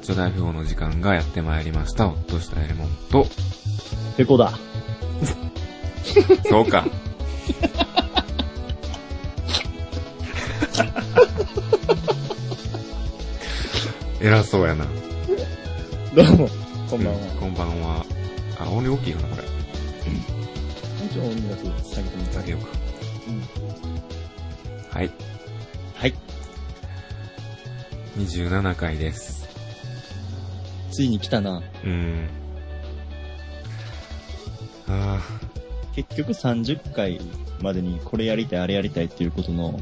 ばんは、マッチョ大富豪の時間がやってまいりました。ほっとしたエレモンと、ペコだ。そうか。偉そうやな。どうも、こんばんは。こんばんは。あ、音量大きいかな、これ。一応音楽下げてみた下げようか。うんはい。はい。27回です。ついに来たな。うーん。あ結局30回までにこれやりたい、あれやりたいっていうことの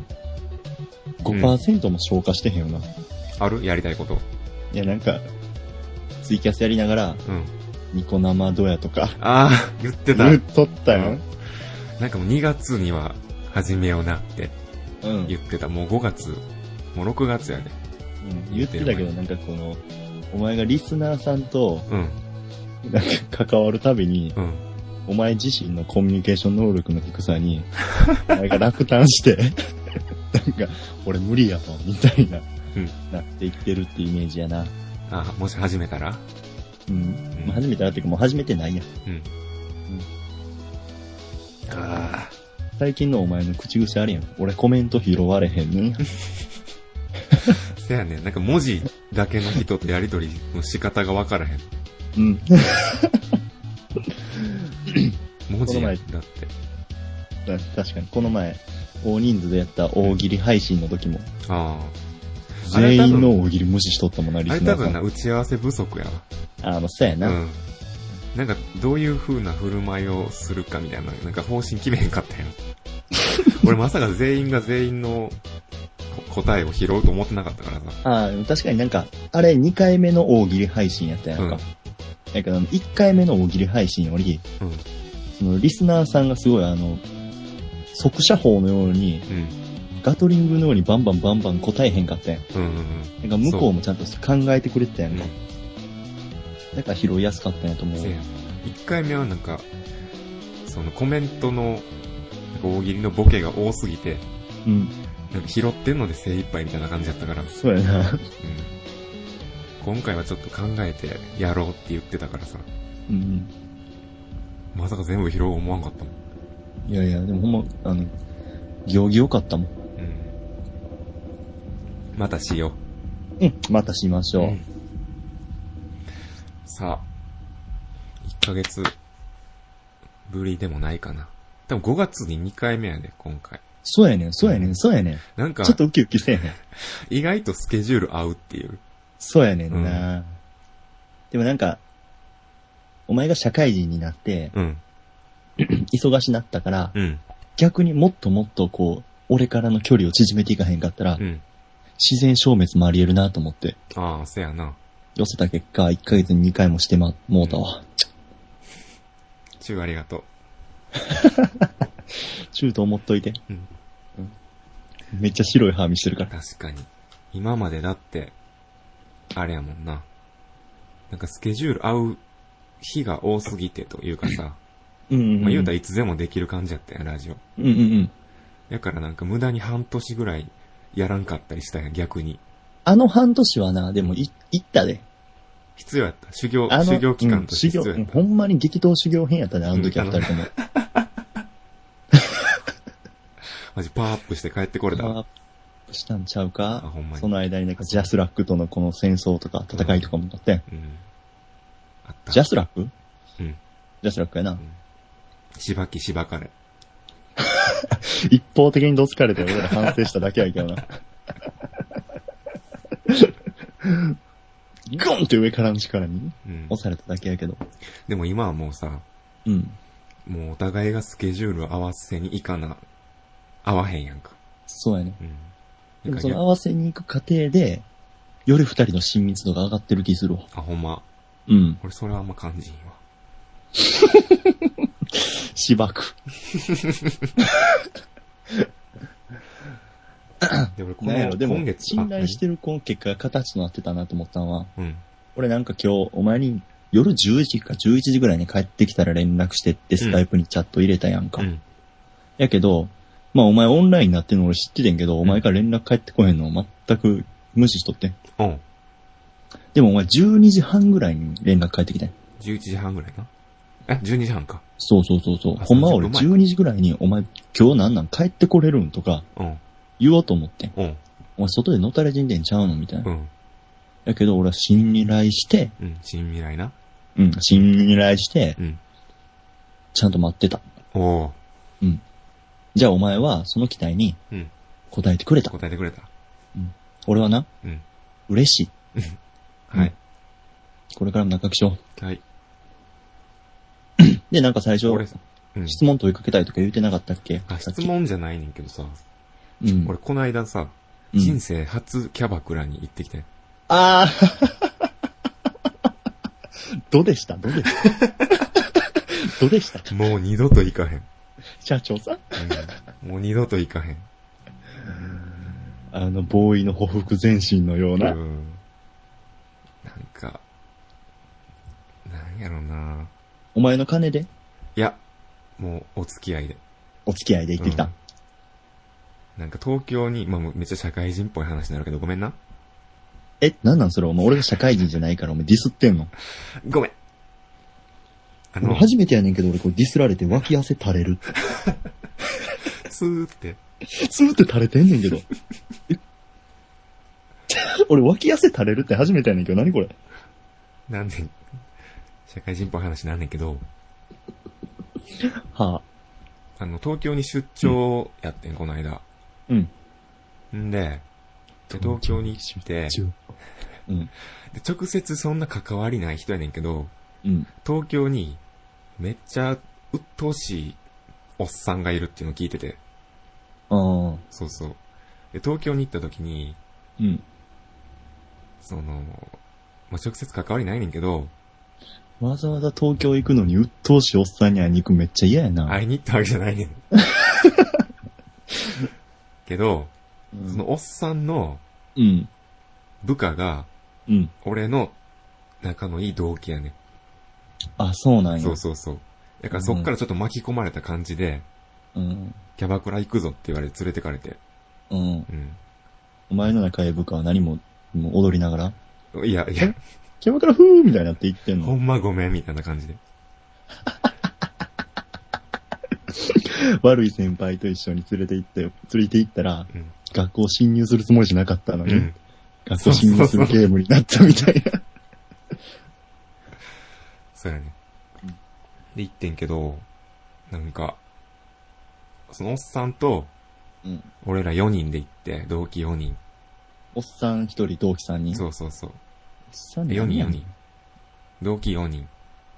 5%も消化してへんよな。ー、ある？やりたいこと？いや、なんか、ツイキャスやりながら、うん。ニコ生ドヤとか、ああ、言ってた。言っとったよ。なんかもう2月には始めようなってうん。うん言ってた。もう5月、もう6月やで。言ってたけど、なんかこの、お前がリスナーさんと、うん、なんか関わるたびに、うん。お前自身のコミュニケーション能力の低さに、お前が落胆して、なんか、俺無理やわ、みたいな、うんなっていってるってイメージやな。あ、もし始めたら？うん。まあ、初めてらっていうか、もう始めてないやん。うん。あ最近のお前の口癖あれやん。俺コメント拾われへんねん。あ。せやねん。なんか文字だけの人とやりとりの仕方がわからへん。うん。文字この前だって。確かに、この前、大人数でやった大喜利配信の時も、ああれ多分全員の大喜利無視しとったもんな、あ。リあれ多分な、スナーさん。打ち合わせ不足やわ。あの、そうやな。うん。なんか、どういう風な振る舞いをするかみたいな、なんか方針決めへんかったよ。俺まさか全員が全員のこ答えを拾うと思ってなかったからさ。ああ、確かになんか、あれ2回目の大喜利配信やったやんか。うんやけど、1回目の大喜利配信より、うん。そのリスナーさんがすごいあの、速射砲のように、うん。ガトリングのようにバンバンバンバン答えへんかったやん。うんうんうん。なんか向こうもちゃんと考えてくれてたやんか。うんだから拾いやすかったんやと思う。せや一回目はなんか、そのコメントの大喜利のボケが多すぎて、うん。なんか拾ってんので精一杯みたいな感じだったから、うん。そうやな。今回はちょっと考えてやろうって言ってたからさ、うん。まさか全部拾おう思わんかったもん。いやいや、でもほんま、あの、行儀良かったもん。うん。またしようん。またしましう。ょう。さあ、1ヶ月ぶりでもないかな。多分5月に2回目やで、今回。そうやねん、そうやねん、そうやねん。なんかちょ、っとウキウキせえへん。意外とスケジュール合うっていう。そうやねんな、でもなんか、お前が社会人になって、うん。忙しなったから、うん。逆にもっともっとこう、俺からの距離を縮めていかへんかったら、うん。自然消滅もあり得るなと思って、ああ、せやな。寄せた結果、1ヶ月に2回もしてま、もうたわ。チューありがとチューと思っといて。うんうん めっちゃ白い歯見してるかう。ら。確かに。今までだって、あれやもんな。なんかスケジュール合う日が多すぎてというかさ、うんうん、うん。まあ言うたらいつでもできる感じやったやん、ラジオ。うんうんうん。だからなんか無駄に半年ぐらいやらんかったりしたやん、逆に。あの半年はな、でもい、行ったで。必要やった。修行、修行期間として必要やった。うんほんまに激闘修行編やったね、あの時はうん二人とも。マジパワーアップして帰ってこれたわ。パワーアップしたんちゃうあ、かほんまに。その間になんかジャスラックとのこの戦争とか戦いとかもあってん。うん。あった。ジャスラック？うん。ジャスラックやな。しばきしばかれ。一方的にどつかれて俺ら反省しただけやけどな。ゴンって上からの力にうん。押されただけやけど。でも今はもうさ、うん。もうお互いがスケジュールを合わせに行かな、合わへんやんか。そうやね。うん。でもその合わせに行く過程で、より二人の親密度が上がってる気するわ。あ、ほんま。うん。俺それはあんま感じんわ。しばく。で、俺この、なんやろ、でも今、月、信頼してるこの結果が形となってたなと思ったのは、あ。うん。俺なんか今日、お前に夜10時か11時ぐらいに帰ってきたら連絡してってスカイプにチャット入れたやんか。うん。やけど、まあお前オンラインになってるの俺知っててんけど、お前から連絡返ってこへんのを全く無視しとってん。うん。でもお前12時半ぐらいに連絡返ってきたよ。11時半ぐらいな。え、12時半か。そうそうそうそう。あほんまは俺30分前12時ぐらいに、お前今日なんなん帰ってこれるんとかうん。言おうと思ってん。うん。お前外でのたれ死んでんちゃうのみたいな。うん。やけど俺は信頼して、うん。新未来な。うん、信頼して、うん。ちゃんと待ってた。おー。じゃあお前はその期待にうん。答えてくれた。答えてくれた。俺はな、うん。嬉しい。はい。これからも仲良くしよはい。う。で、なんか最初、俺、うん。質問問いかけたいとか言ってなかったっけ？あ、質問じゃないねんけどさ。うん。俺、この間さ、うん人生初キャバクラに行ってきて。ああ どうでした？どうでした？どうでした？もう二度と行かへん。社長さんうん。もう二度と行かへん。あの、ボーイのほふ前進のような。うん。なんか、なんやろなお前の金で？いや、もうお付き合いで。お付き合いで行ってきた。うんなんか東京に、まあめっちゃ社会人っぽい話になるけど、ごめんな。え、なんなんそれ？お前俺が社会人じゃないからお前ディスってんの？ごめん。あの俺、初めてやねんけど俺これディスられて脇汗垂れる。スーって、スーって垂れてんねんけど。え？俺脇汗垂れるって初めてやねんけど何これ？なんで、社会人っぽい話なんねんけど、はあ。あの、東京に出張やってん、この間。うん。んで、で東京に来て、うん。で直接そんな関わりない人やねんけど、うん。東京にめっちゃ鬱陶しいおっさんがいるっていうのを聞いてて、ああ。そうそう。で、東京に行った時に、うん。その、まあ、直接関わりないねんけど、わざわざ東京行くのに鬱陶しいおっさんに会いに行くめっちゃ嫌やな。会いに行ったわけじゃないねん。けど、うんそのおっさんのうん。部下が、うん。俺の仲のいい同期やねん。あ、そうなんや。そうそうそう。だからそっからちょっと巻き込まれた感じで、うん。キャバクラ行くぞって言われて連れてかれて。うん。うん。お前の中へ部下は何も、もう踊りながら、いや、いや、キャバクラフーみたいになって言ってんの？ほんまごめんみたいな感じで。悪い先輩と一緒に連れて行って、連れて行ったら、うん。学校侵入するつもりじゃなかったのに、うん。学校侵入するゲームになったみたいな。そうやね。で、行ってんけど、なんか、そのおっさんと、うん。俺ら4人で行って、同期4人。おっさん一人、同期三人？そうそうそう。おっさんで4人4で何やねん人。同期4人。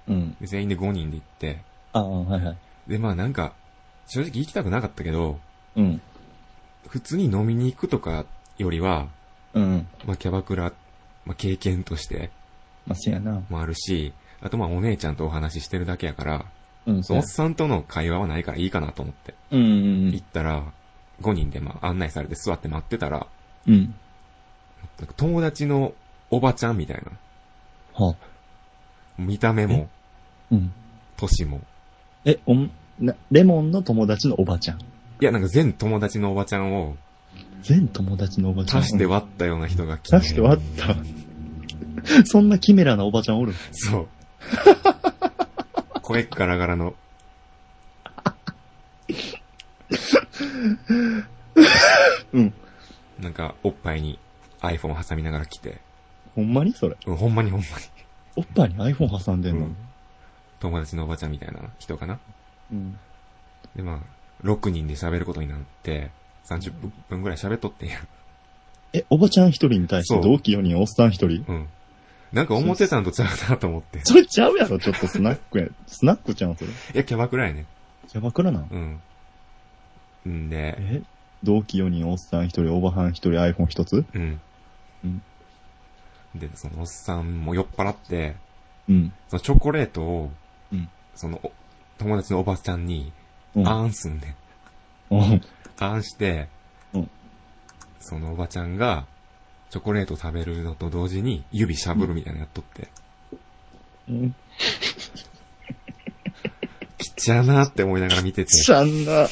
うん。で全員で5人で行って、ああ、はいはい。で、まあなんか、正直行きたくなかったけど、うん。普通に飲みに行くとかよりは、うん。まあキャバクラ、まあ経験としてまあ、せやな。もあるし、あとまあお姉ちゃんとお話ししてるだけやから、うん、そのおっさんとの会話はないからいいかなと思って。うんうん行ったら、5人でまあ案内されて座って待ってたら、うん。友達のおばちゃんみたいな。はあ。見た目も、うん。年も。え、おん、な、レモンの友達のおばちゃん？いや、なんか全友達のおばちゃんを全友達のおばちゃん？足してうん割ったような人が来て。足して割った。そんなキメラなおばちゃんおる？そう。声ガラガラの。うん。なんか、おっぱいに iPhone 挟みながら来て。ほんまにそれ？うん、ほんまにほんまおっぱいに iPhone 挟んでに。んの？うん。友達のおばちゃんみたいな人かな？うん。で、まあ、6人で喋ることになって、30分ぐらい喋っとってんや。え、おばちゃん一人に対してそう同期4人、おっさん一人？うん。なんか思ってたんとちゃうなと思って。いそれちゃうやろ、ちょっとスナックや。スナックちゃうん、それ。や、キャバクラやね。キャバクラなん？うん。んで、え？同期4人、おっさん一人、おばはん一人、iPhone 一つ？うん。うん。で、そのおっさんも酔っ払って、うん。そのチョコレートを、うんそのお友達のおばちゃんに、うん。あーんすんねん。うん。あーんして、うんそのおばちゃんが、チョコレート食べるのと同時に指しゃぶるみたいなのやっとって、うん。きっちゃなって思いながら見てて、しゃんな。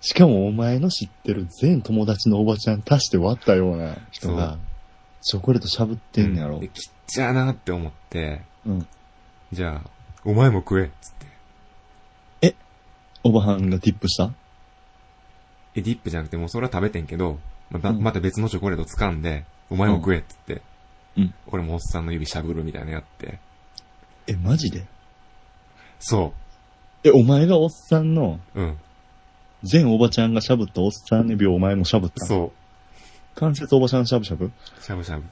しかもお前の知ってる全友達のおばちゃん足して割ったような人が、チョコレートしゃぶってんねやろで、。ちっちゃーなって思って、うん。じゃあ、お前も食えっつって。おばはんがティップした？え、ディップじゃなくてもうそれは食べてんけど、また、うんまた別のチョコレート掴んで、お前も食えっつって。うん。俺もおっさんの指しゃぶるみたいなのやって。え、マジで？そえ、お前がおっさんの、う。うん。全おばちゃんがしゃぶったおっさんの指をお前もしゃぶったそ関節おばちゃんしゃぶしゃぶ？う。しゃぶしゃぶ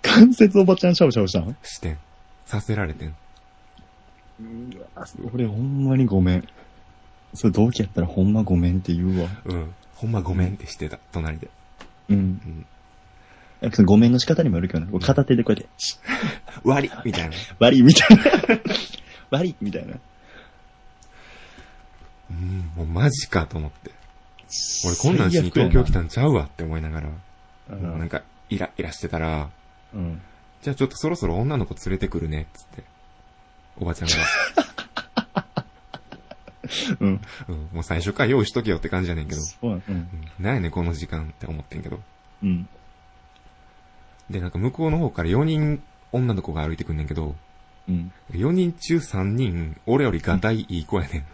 関節おばちゃんしゃぶしゃぶしたんしてん。させられてん。俺ほんまにごめん。それ同期やったらほんまごめんって言うわ。うん。ほんまごめんってしてた、隣で。うん。うん。やっぱそのごめんの仕方にもよるけどね。こう片手でこうやって、割りみたいな。悪いみたいな。悪いみたいな。うん、もうマジかと思って。俺こんなんしに東京来たんちゃうわって思いながら、うなんん。かイライラしてたら、うん。じゃあちょっとそろそろ女の子連れてくるね、つって。おばちゃんが。うん。うん、もう最初から用意しとけよって感じやねんけど。そうやうん。うん、なんやねんこの時間って思ってんけど。うん。で、なんか向こうの方から4人女の子が歩いてくんねんけど、うん。4人中3人、俺よりガタイいい子やねん。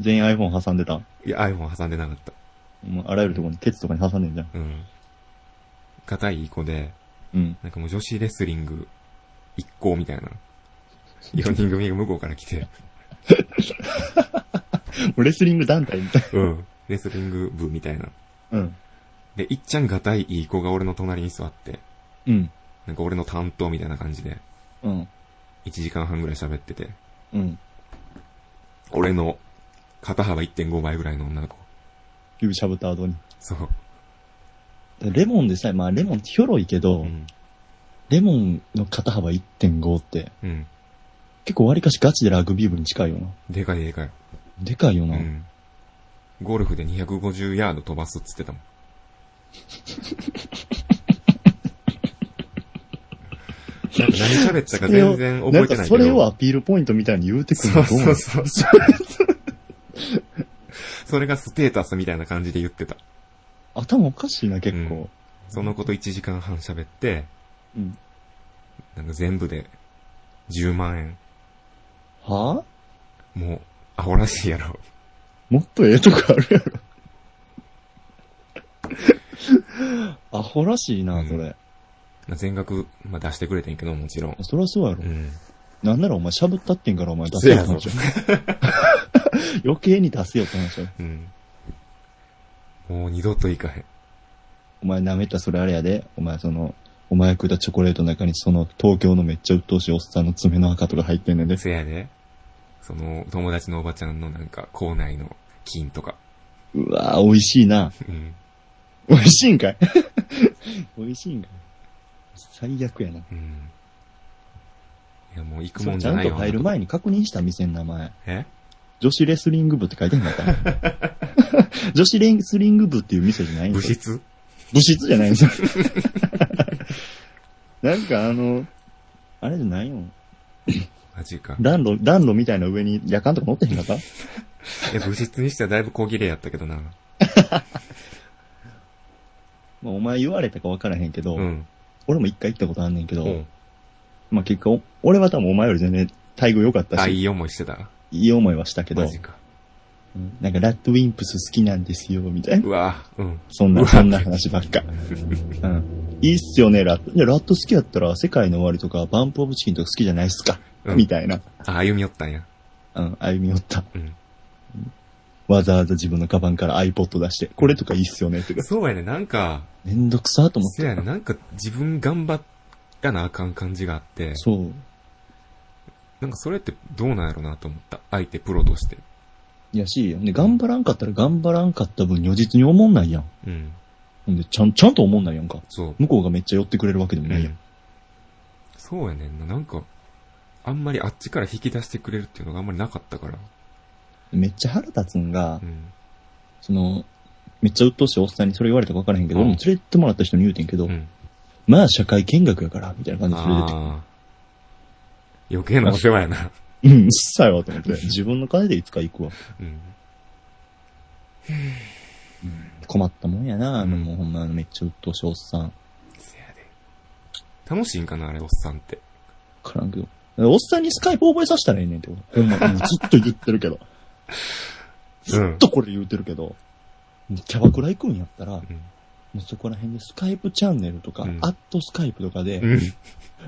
全員 iPhone 挟んでた。いや、iPhone 挟んでなかった。もうあらゆるところに、ケツとかに挟んでんじゃん。うん。ガタイいい子で、うん。なんかもう女子レスリング一行みたいな。4人組が向こうから来て、レスリング団体みたいうん。レスリング部みたいな。な。うん。で、いっちゃんガタイいい子が俺の隣に座って、うん。なんか俺の担当みたいな感じで、うん。1時間半ぐらい喋ってて、うん。俺の肩幅1.5倍ぐらいの女の子。指しゃぶった後に。そう。レモンでさえ、まあレモンってひょろいけど、うん。レモンの肩幅1.5って、うん。結構割かしガチでラグビー部に近いよな。でかいでかい。でかいよな。うん。ゴルフで250ヤード飛ばすっつってたもん。なんか何喋ったか全然覚えてないけど。かそれをアピールポイントみたいに言うてくるそうのどうそうそう。それがステータスみたいな感じで言ってた。頭おかしいな、結構。そのこと1時間半喋って、うん。なんか全部で10万円。はぁもう、アホらしいやろ。もっとええとこあるやろ。アホらしいな、うんそれ。まあ全額、まあ、出してくれてんけど、もちろん。そりゃそうやろう。ん。なんならお前しゃぶったってんからお前出せよって話や 余計に出せよって話やうん。もう二度と行かへん。お前舐めたそれあれやで。お前その、お前食ったチョコレートの中にその東京のめっちゃ鬱陶しいおっさんの爪の赤とか入ってんねんで。せやで。その、友達のおばちゃんのなんか、校内の金とか。うわぁ、美味しいな。うん。美味しいんかい？美味しいんかい？最悪やな。うん。いや、もう行くそもじゃないよ。うんちゃんと入る前に確認した店の名前。え？女子レスリング部って書いてんかった 女子レスリング部っていう店じゃないんです室？部室じゃないんですよ。なんかあの、あれじゃないよ。マジか。暖炉、暖炉みたいな上に夜間とか乗ってへんかった？え、部室にしてはだいぶ小切れやったけどな。まあお前言われたか分からへんけど、うん。俺も一回行ったことあんねんけど、うん。まあ結果、お俺は多分お前より全然待遇良かったあ、し、いい思いしてた？いい思いはしたけどマ、ジか。うんなんかラッドウィンプス好きなんですよ、みたいな。うわうん。そんな、そんな話ばっか。うん。いいっすよね、ラット。いや、ラット好きやったら、世界の終わりとか、バンプオブチキンとか好きじゃないっすか、うんみたいな。あ、歩み寄ったんや。うん、歩み寄った。うん。わざわざ自分のカバンから iPod 出して、これとかいいっすよね、とか。そうやね、なんか、めんどくさと思って。せやね、なんか自分頑張らなあかん感じがあって、そう。なんかそれってどうなんやろなと思った。相手プロとして。いやし、で、頑張らんかったら頑張らんかった分、如実に思んないやん。うん。ほんで、ちゃん、ちゃんと思んないやんか。そう。向こうがめっちゃ寄ってくれるわけでもないやん。うんそうやねんな。なんか、あんまりあっちから引き出してくれるっていうのがあんまりなかったから。めっちゃ腹立つんが、うん。その、めっちゃ鬱陶しいおっさんにそれ言われたか分からへんけど、うん俺も連れてってもらった人に言うてんけど、うん。まあ社会見学やから、みたいな感じで連れてって。余計なお世話やな。うん、うっさいわと思って。自分の金でいつか行くわ。うん。困ったもんやな、あの、うんもうほんまめっちゃ鬱陶しいおっさん。せやで。楽しいんかな、あれ、おっさんって。わからんけど。おっさんにスカイプ覚えさせたらええねんって。ほんま、もうずっと言ってるけど。ずっとこれ言ってるけど、キャバクラ行くんやったら、もうん。うそこら辺でスカイプチャンネルとか、うんアットスカイプとかで、うん。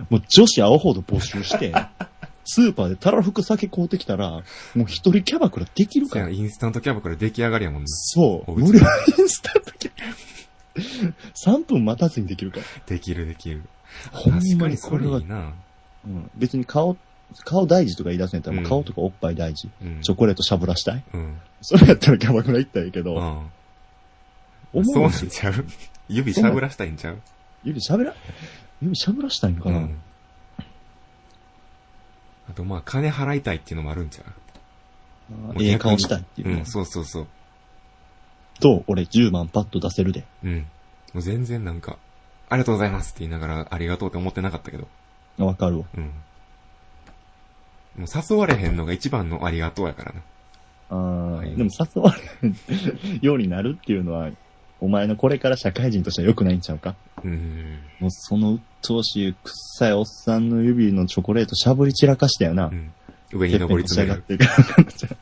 もう女子青ほど募集して、スーパーでたらふく酒買うてきたら、もう一人キャバクラできるから。インスタントキャバクラ出来上がりやもんな。そう。無料インスタントキャ3分待たずにできるから。できるできる。ほんまにこれはい。うん、別に顔、顔大事とか言い出すんやったら、もううん顔とかおっぱい大事。うん。チョコレートしゃぶらしたいうん。それやったらキャバクラ行ったらいいけど、うん。思そううなんちゃう？指しゃぶらしたいんちゃう？指しゃべら、指しゃぶらしたいんかな、うん。あと、まあ、金払いたいっていうのもあるんちゃあーええ顔したいっていうう。ん、そうそうそう。と、俺10万パッと出せるで。うん。もう全然なんか、ありがとうございますって言いながら、ありがとうって思ってなかったけど。あわかるわ。うん。もう誘われへんのが一番のありがとうやからな。あーはいでも誘われるようになるっていうのは、お前のこれから社会人としては良くないんちゃうか？うん。もうその鬱陶しい臭いおっさんの指のチョコレートしゃぶり散らかしたよな。うん。上に登り詰める。てっぺんに仕上がってるから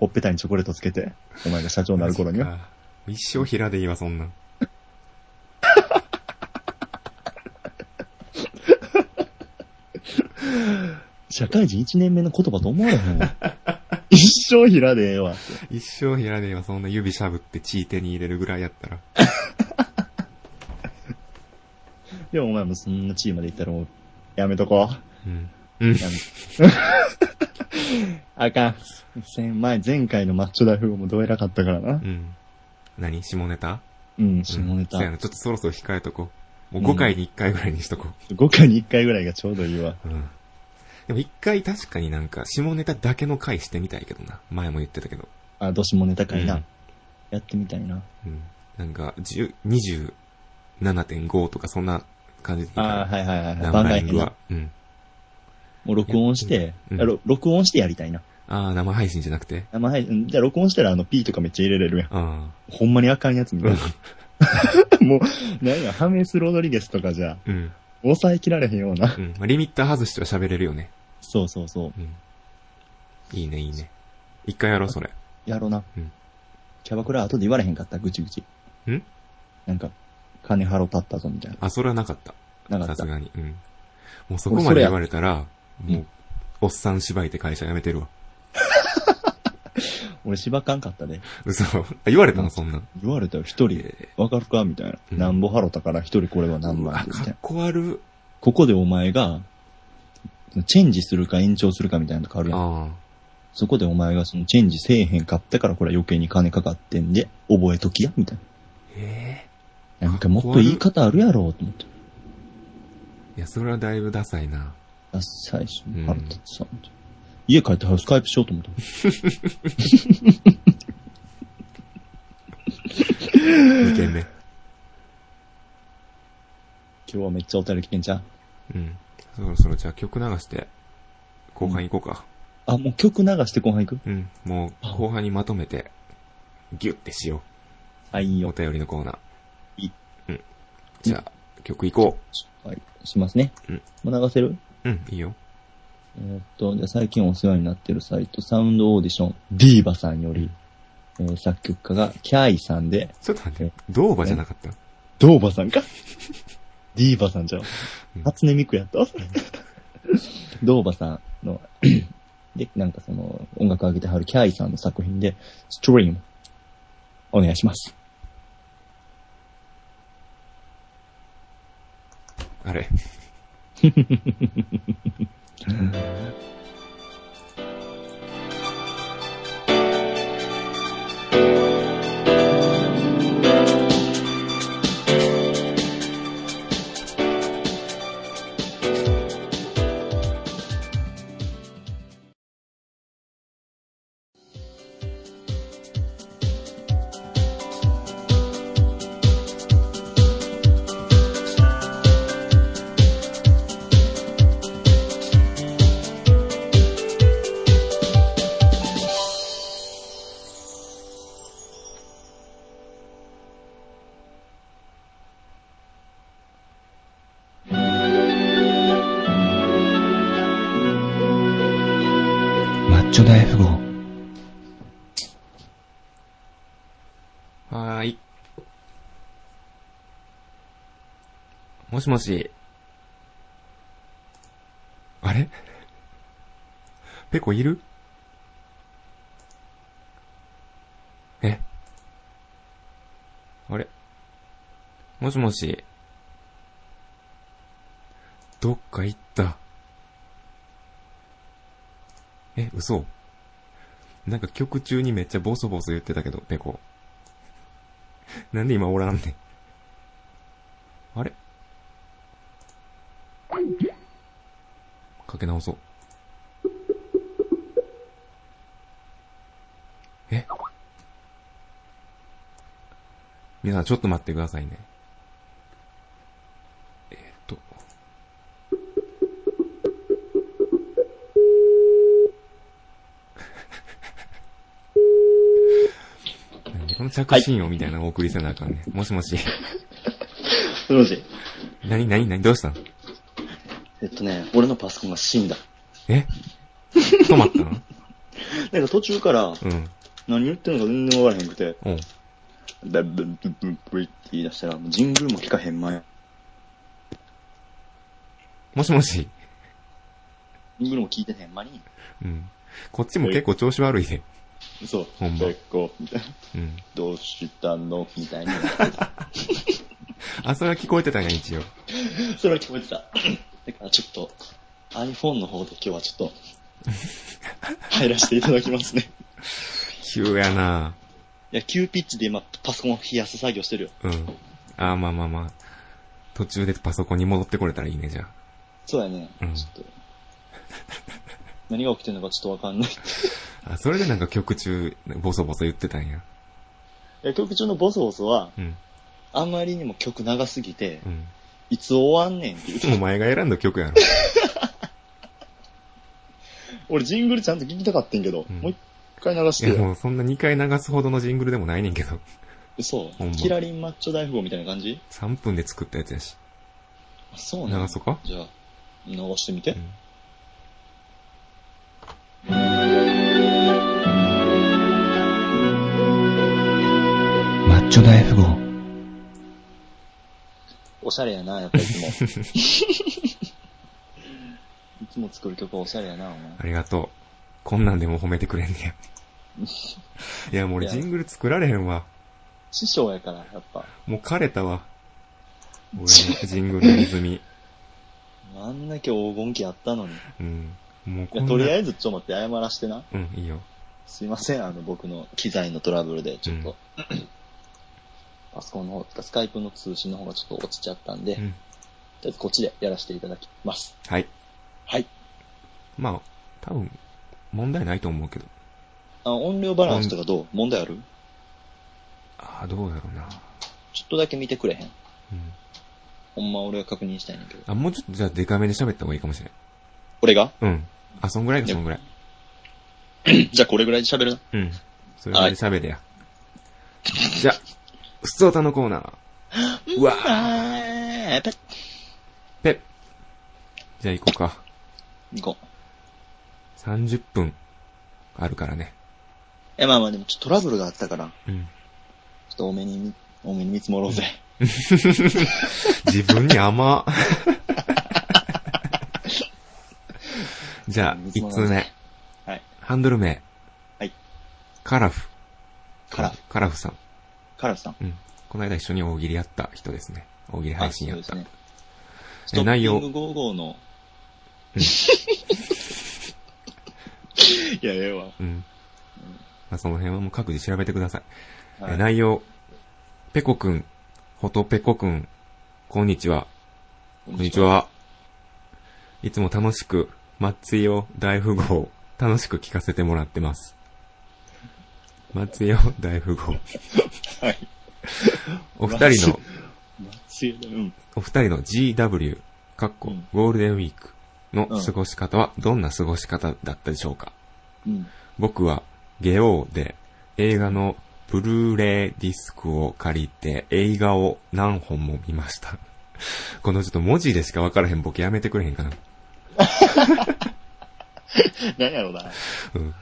ほっぺたにチョコレートつけて、お前が社長になる頃には。マジか。一生平でいいわ、そんなん。社会人1年目の言葉と思われへんわ。一生平でええわ。一生平でいいわ、そんな指しゃぶって血手に入れるぐらいやったら。でもお前もそんな地位まで行ったらもう、やめとこう。うん。うん。あかん。先前、前回のマッチョ大富豪もどえらかったからなう。ん。何？下ネタ？うん、下ネタ。そうやな、ちょっとそろそろ控えとこう。もう5回に1回ぐらいにしとこ5回に1回ぐらいがちょうどいいわ。う。うん。でも1回確かになんか下ネタだけの回してみたいけどな。前も言ってたけど。あ、どしもネタかいな。うんやってみたいな。うん。なんか、10 27.5とかそんな感じでああ、な。はいはいはい番外編なバリングは。うん。もう録音して、うん録音してやりたいな。ああ、生配信じゃなくて？生配信、じゃあ録音したらあの P とかめっちゃ入れれるやん。あほんまにあかんやつみたいあ。な。もう、なんや、ハメス・ロドリゲスとかじゃ、うん。抑えきられへんような。うん。まあ、リミッター外しては喋れるよね。そうそうそう。うん。いいね、いいね。一回やろう、それ。やろうな。うんキャバクラ後で言われへんかった、ぐちぐち。ん？なんか、金払ったったぞみたいな。あ、それはなかった。なかった。さすがに。うん。もうそこまで言われたら、もう、おっさん芝居って会社辞めてるわ。俺芝かんかったで。嘘。あ言われたの、そんなん。言われたよ、一人。えわかるか？みたいな。うんなんぼ払ったから一人これは何万みたいなかっ。こ悪。ここでお前が、チェンジするか延長するかみたいなの変わるやん。あそこでお前がそのチェンジせえへんかったからこれは余計に金かかってんで、覚えときや、みたいあ。えな。なんかもっと言い方あるやろ、と思って。えいや、それはだいぶダサいな。あ、最初に腹立つさ、みたいな家帰ってスカイプしようと思った。2件目。今日はめっちゃお便り来てんじゃん。うん。そろそろじゃあ曲流して、後半行こうか。あ、もう曲流して後半行く？うん。もう、後半にまとめて、ギュッてしよあ、いいおよ。便りのコーナー。いい。うん。じゃあ、曲行こはい、しますね。うんもう流せる？う。うん、いいよ。えーっと、じゃあ最近お世話になってるサイト、サウンドオーディション、ディーバさんより、えー作曲家がキャイさんで、ちょっと待って、ドーバじゃなかった？ドーバさんか？ディーバさんじゃんうん。初音ミクやった？ドーバさんの、で、なんかその、音楽上げてはるキャイさんの作品で、ストリーム、お願いします。あれ。「嗯。大富豪。はーい。もしもし。あれ？ペコいる？え？あれ？もしもし。どっか行った。え、嘘なんか曲中にめっちゃボソボソ言ってたけど、ペコ。なんで今おらんねん。あれ？かけ直そう。え？皆さんちょっと待ってくださいね。えーっと。何この着信音みたいなのをお送りせなあかんね。もしもし。もし。何何何どうしたの？えっとね、俺のパソコンが死んだ。え？止まったの？なんか途中からうん。何言ってんのか全然わからへんくて、おうブブブブブって言い出したら、もうジングルも聞かへん前。もしもし。ジングルも聞いてへん間に、うん。こっちも結構調子悪いで。そう、ほんま結構、みたいな。うん。どうしたの？みたいな。あ、それは聞こえてたんや、一応。それは聞こえてた。だからちょっと、iPhone の方で今日はちょっと、入らせていただきますね。急やないや、急ピッチで今、パソコンを冷やす作業してるよ。うん。あーまあまあまあ。途中でパソコンに戻ってこれたらいいね、じゃあ。そうやね。うんちょっと、何が起きてるのかちょっとわかんない。あ、それでなんか曲中、ボソボソ言ってたんや。いや、曲中のボソボソは、うん。あまりにも曲長すぎて、うん。いつ終わんねんって言っていつもお前が選んだ曲やろ。俺ジングルちゃんと聞きたかったんけど、うんもう一回流しいや、てよ。もうそんな2回流すほどのジングルでもないねんけど。嘘ほんまキラリンマッチョ大富豪みたいな感じ？3分で作ったやつやし。あそうなの流そうか？じゃあ、流してみて。うん。マッチョ大富豪。おしゃれやな、やっぱいつも。いつも作る曲はおしゃれやな、お前。ありがとう。こんなんでも褒めてくれんねや。いや、もう俺ジングル作られへんわ。師匠やから、やっぱ。もう枯れたわ。俺のジングルの泉。あんだけ黄金期あったのに。いうん。もう。とりあえずちょっと待って、謝らしてな。うん、いいよ。すいません、あの、僕の機材のトラブルで、ちょっと、パソコンの方、スカイプの通信の方がちょっと落ちちゃったんで、とりうん。あえずこっちでやらせていただきます。はい。はい。まあ、多分、問題ないと思うけど。あ音量バランスとかどう？問題ある？ああ、どうだろうな。ちょっとだけ見てくれへん？うん。ほんま俺が確認したいねんだけど。あ、もうちょっとじゃあデカめで喋った方がいいかもしれん。俺が？うん。あ、そんぐらいか、そんぐらい。じゃあこれぐらいで喋るな。うん。それぐらいで喋れや。じゃあ、ふつおたのコーナー。うわあー、やっぱ、ペッ。じゃあ行こうか。行こう。30分あるからね。え、まあまあでもちょっとトラブルがあったから、うん。ちょっと多めに見、多めに見積もろうぜ。自分に甘。じゃあ、見積も1ろうぜ通目。はい。ハンドル名。はい。カラフ。カラフ。カラフさん。カラフさん。うん。この間一緒に大喜利やった人ですね。大喜利配信やった。ね。ストッ内容ピング55の、うん いや、ええわ。うん。まあ、その辺はもう各自調べてください。はいえ内容。ペコくん、ホトペコくん、こんにちは。ここんにち。は。いつも楽しく、松井を大富豪、楽しく聞かせてもらってます。松井を大富豪。はい。お二人の、松井だうん。お二人の GW、かっこうんゴールデンウィークの過ごし方はどんな過ごし方だったでしょうか？うん。僕はゲオで映画のブルーレイディスクを借りて映画を何本も見ました。このちょっと文字でしか分からへんボケやめてくれへんかな？何やろうな。うん。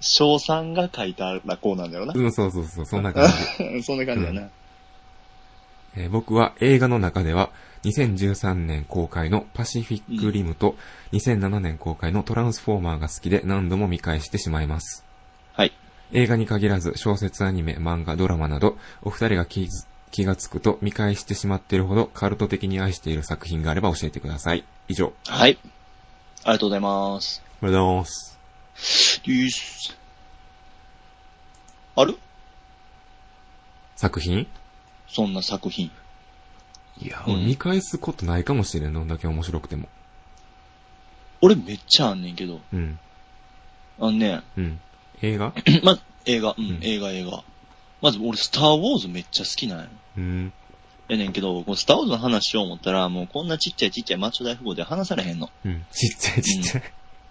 翔さんが書いたらこうなんだよな。うん、そうそうそう、そんな感じ。そんな感じだな。えー僕は映画の中では、2013年公開のパシフィックリムと、2007年公開のトランスフォーマーが好きで何度も見返してしまいます。はい。映画に限らず小説、アニメ、漫画、ドラマなど、お二人が気づ気がつくと見返してしまっているほどカルト的に愛している作品があれば教えてください。以上。はい。ありがとうございます。ありがとうございます。ある？作品？そんな作品。いや、うん俺見返すことないかもしれん。どんだけ面白くても。俺めっちゃあんねんけど。うん。あのね、うん。映画？ま、映画、うん、うん映画映画。まず俺スターウォーズめっちゃ好きなんや。うん。やねんけど、こうスターウォーズの話しよう思ったら、もうこんなちっちゃいちっちゃいマッチョ大富豪で話されへんの。うん。ちっちゃいちっちゃい。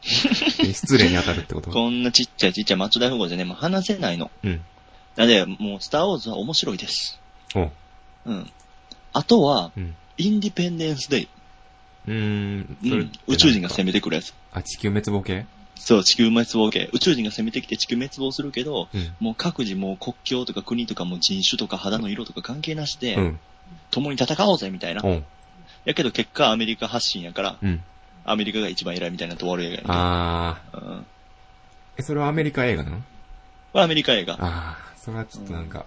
え 失礼に当たるってこと？こんなちっちゃいちっちゃいマッチョ大富豪でね、もう話せないの。うん。なんで、もうスターウォーズは面白いです。おうん。あとは、うん。インディペンデンスデイ。うーん。うん。宇宙人が攻めてくるやつ。あ、地球滅亡系？そう、地球滅亡系。宇宙人が攻めてきて地球滅亡するけど、うん。もう各自もう国境とか国とかもう人種とか肌の色とか関係なしで、うん。共に戦おうぜみたいな。やけど結果アメリカ発信やから、うん。アメリカが一番偉いみたいなと終わる映画やねんけどあうん。ー。え、それはアメリカ映画なの？これアメリカ映画。あー。それはちょっとなんか、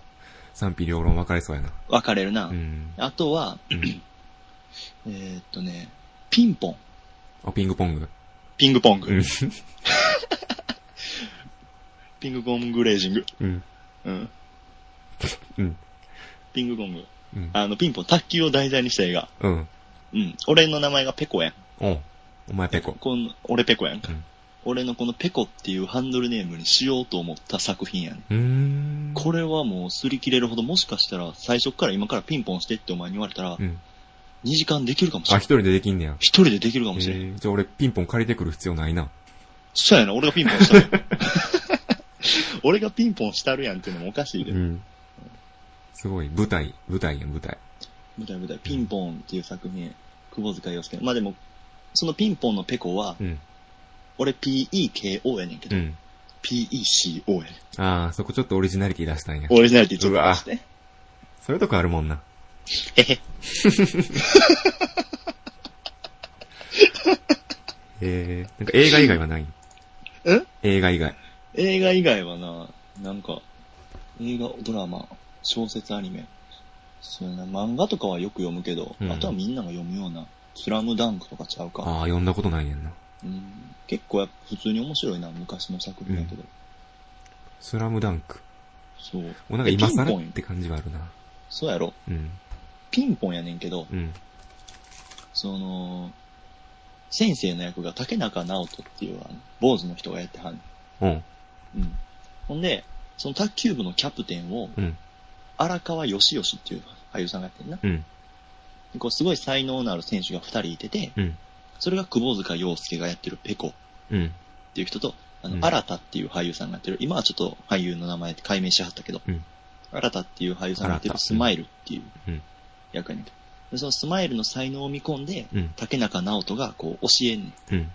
賛否両論分かれそうやな。分かれるな。うん。あとは、うんえーっとね、ピンポン。あ、ピングポング。ピングポング。うん。ピングポングレージング。うん。うん。うん。ピングポング。うん。あの、ピンポン、卓球を題材にした映画。うん。うん。俺の名前がペコやん。おう。お前ペコ。この俺ペコやんか。うん俺のこのペコっていうハンドルネームにしようと思った作品やねん。これはもう擦り切れるほど、もしかしたら最初から今からピンポンしてってお前に言われたら、うん。2時間できるかもしあ、れん。一人でできんねや。一人でできるかえもしれん。ー、じゃあ俺ピンポン借りてくる必要ないな。そうやな、俺がピンポンしたる。俺がピンポンしたるやんっていうのもおかしいで。うん。すごい、舞台、舞台やん、舞台。舞台舞台、ピンポンっていう作品、久保塚洋介。まあでも、そのピンポンのペコは、うん。俺 PEKO やねんけど、うん。PECO やねん。あー、そこちょっとオリジナリティ出したんや。オリジナリティちょっと出して。そういうとこあるもんな。へへ。えー、なんか映画以外はない？え？映画以外。映画以外はな、なんか、映画、ドラマ、小説、アニメ。そうやな、漫画とかはよく読むけど、うんあとはみんなが読むような、スラムダンクとかちゃうか。あー、読んだことないねんな。うん、結構やっぱ普通に面白いな、昔の作品だけど。スラムダンク。そう。もうなんか今ピンポン？更って感じはあるな。そうやろ。うん。ピンポンやねんけど、うん。その、先生の役が竹中直人っていう、あの、坊主の人がやってはんねうん。ん。うん。ほんで、その卓球部のキャプテンを、うん。荒川義義っていう俳優さんがやってんな。うん。でこうすごい才能のある選手が二人いてて、うん。それが久保塚洋介がやってるペコっうん。ていう人と、あの、うん新田っていう俳優さんがやってる、今はちょっと俳優の名前で解明しはったけど、うん新田っていう俳優さんがやってるスマイルっていううん役やねんそのスマイルの才能を見込んで、うん。竹中直人がこう教えんねん。うん。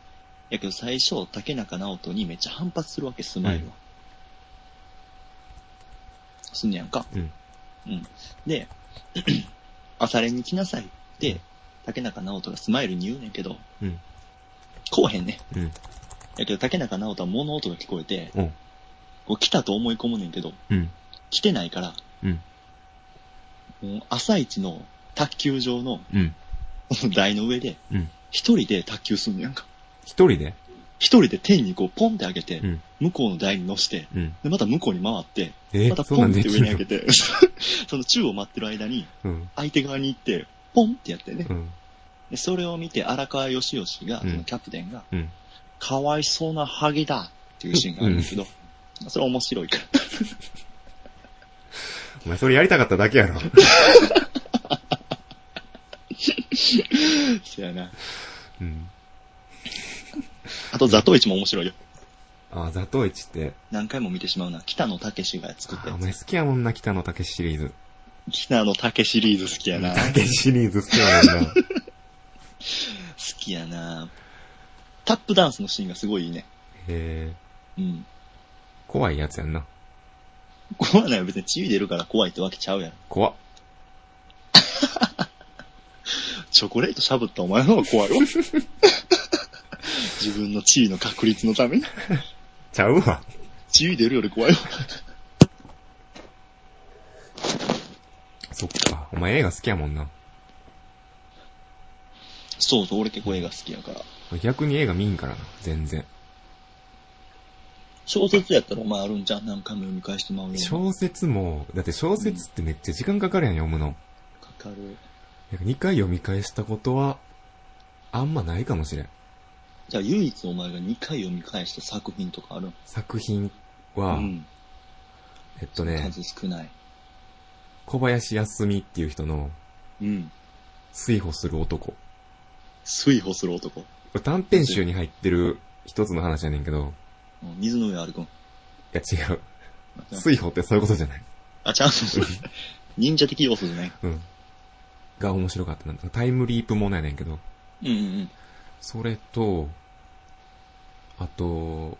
やけど最初、竹中直人にめっちゃ反発するわけ、スマイルは。すんねやんか。うん。うん。で、朝練に来なさいって、竹中直人がスマイルに言うねんけど、うん。こうへんねん。うん。やけど竹中直人は物音が聞こえて、おう。こう来たと思い込むねんけど、うん。来てないから、うん。もう朝一の卓球場のうん。台の上で、うん。一人で卓球すんねやんか。一人で？一人で天にこうポンって上げて、うん。向こうの台に乗して、うん。で、また向こうに回って、え？またそんなんでポンって上に上げて、その宙を待ってる間に、うん。相手側に行って、ポンってやってね。うん。でそれを見て荒川義義が、うんそのキャプテンが、うん。かわいそうなハゲだっていうシーンがあるんだけど、それは面白いから。お前それやりたかっただけやろ。そやな。うん。あと、ザトウイチも面白いよ。あ、ザトウイチって、何回も見てしまうな。北野武が作ったあ、やお前好きやもんな、北野武シリーズ。つ。北野武シリーズ好きやな。好武シリーズ好きやもんな。きやな。タップダンスのシーンがすごいいいね。へうん。怖いやつやんな。怖ないよ。別に血出るから怖いってわけちゃうやん。怖っ。チョコレートしゃぶったお前の方が怖いよ。自分の地位の確率のために。ちゃうわ。地位出るより怖いよ。そっか。お前映画好きやもんな。そうそう、俺結構映画好きやから。逆に映画見んからな。全然。小説やったらお前あるんじゃん何回も読み返してまうような。小説も、だって小説ってめっちゃ時間かかるやん、読むの。かかる。なんか2回読み返したことは、あんまないかもしれん。じゃあ唯一お前が2回読み返した作品とかある作品は、うん。えっとね、数少ない。小林康美っていう人の、うん。水歩する男。こ水歩する男？れ短編集に入ってる一つの話やねんけど、うん水の上歩くん。いや違う。水歩ってそういうことじゃない。あ、ちゃう。忍者的要素じゃない。うん。が面白かったな。タイムリープものやねんけど、うんうんうん。それと、あと、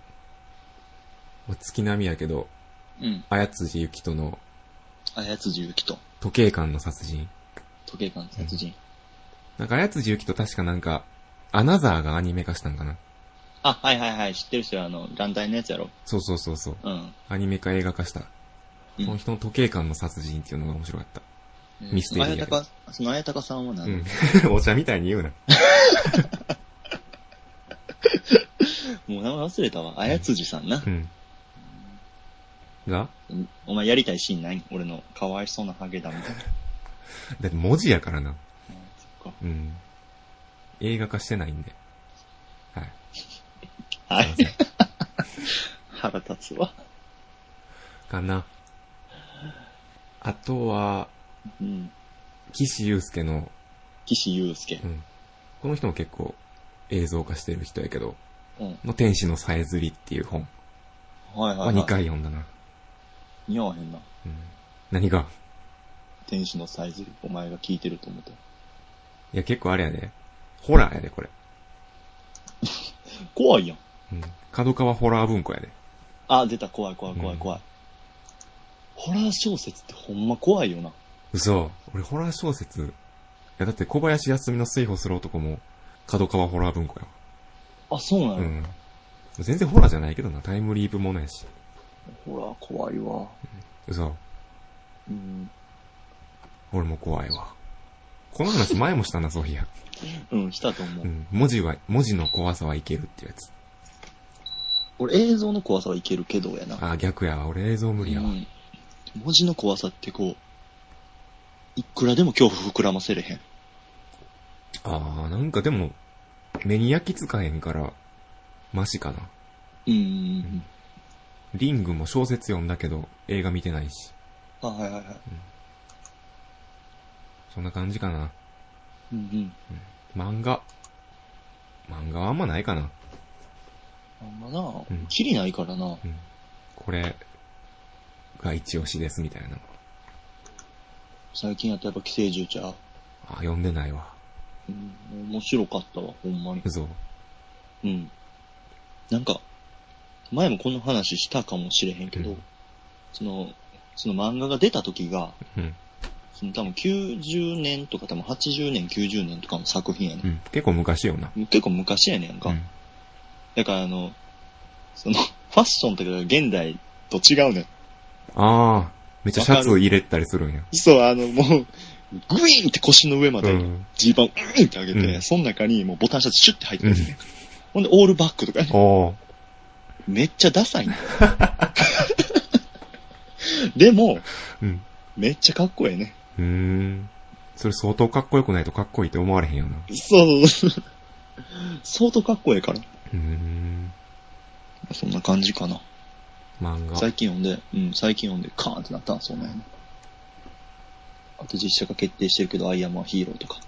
まあ月並みやけど、うん。綾辻ゆきとのあやつじゆきと、時計館の殺人。時計館殺人。なんか綾辻ゆきと確かなんか、アナザーがアニメ化したんかな。あ、はいはいはい、知ってる人はあの、団体のやつやろ。そうそうそうそう。うん。アニメ化映画化した。うんその人の時計館の殺人っていうのが面白かった。ミステリーやけどあやたか、そのあやたかさんは何、うん。お茶みたいに言うな。もう名前忘れたわ。あやつじさんなう。ん。が？お前やりたいシーンない？俺のかわいそうなハゲだみたいな。だって文字やからな。うんそっか。うん。映画化してないんで。はい。はいすいま。せん。腹立つわ。かな。あとは、うん。岸優介の、岸優介う。ん。この人も結構映像化してる人やけど、うん。の天使のさえずりっていう本ははいはい、はい。2回読んだな。似合わへんな。うん。何が？天使のサイズ、お前が聞いてると思った。いや、結構あれやで。ホラーやで、これ。怖いやん。うん。角川ホラー文庫やで。あ、出た、怖い怖い怖い怖い。ホラー小説ってほんま怖いよな。嘘。俺ホラー小説、いやだって小林康美の水歩する男も、角川ホラー文庫やあ、そうなわ。の、うん。全然ホラーじゃないけどな、タイムリープものやし。ホラー怖いわ。嘘。うん。俺も怖いわ。この話前もしたな、そういや。うん、したと思う。うん。文字は、文字の怖さはいけるってやつ。俺映像の怖さはいけるけどやな。あ、逆やわ。俺映像無理やわ。うん文字の怖さってこう、いくらでも恐怖膨らませれへん。あー、なんかでも、目に焼き付かへんから、マシかな。うんうんうん。リングも小説読んだけど、映画見てないし。あ、はいはいはい。そんな感じかな。うんうん。漫画。漫画はあんまないかな。あんまな、うんキリないからな。うん。これ、が一押しですみたいな。最近やったらやっぱ寄生獣ちゃう？あ、読んでないわ。うん、面白かったわ、ほんまに。嘘。うん。なんか、前もこの話したかもしれへんけど、うんその、その漫画が出た時が、うん。その多分90年とか多分80年、90年とかの作品やね、うん。結構昔よな。ん。結構昔やねんか。うん。だからあの、その、ファッションとかが現代と違うねん。あー、めっちゃシャツ入れたりするんや。そう、あの、もう、グイーンって腰の上までうん、ジーパングイーンって上げて、うんその中にもうボタンシャツシュッて入ってるんですね。ほんで、オールバックとかね。めっちゃダサいんだよ。でも、うん。めっちゃかっこええね。うーん。それ相当かっこよくないとかっこいいって思われへんよな。そうそうそう。相当かっこええから。うーん。そんな感じかな。漫画。最近読んで、うん、最近読んでカーンってなったんそうなんやね。あと実写化決定してるけど、アイアンマンヒーローとか。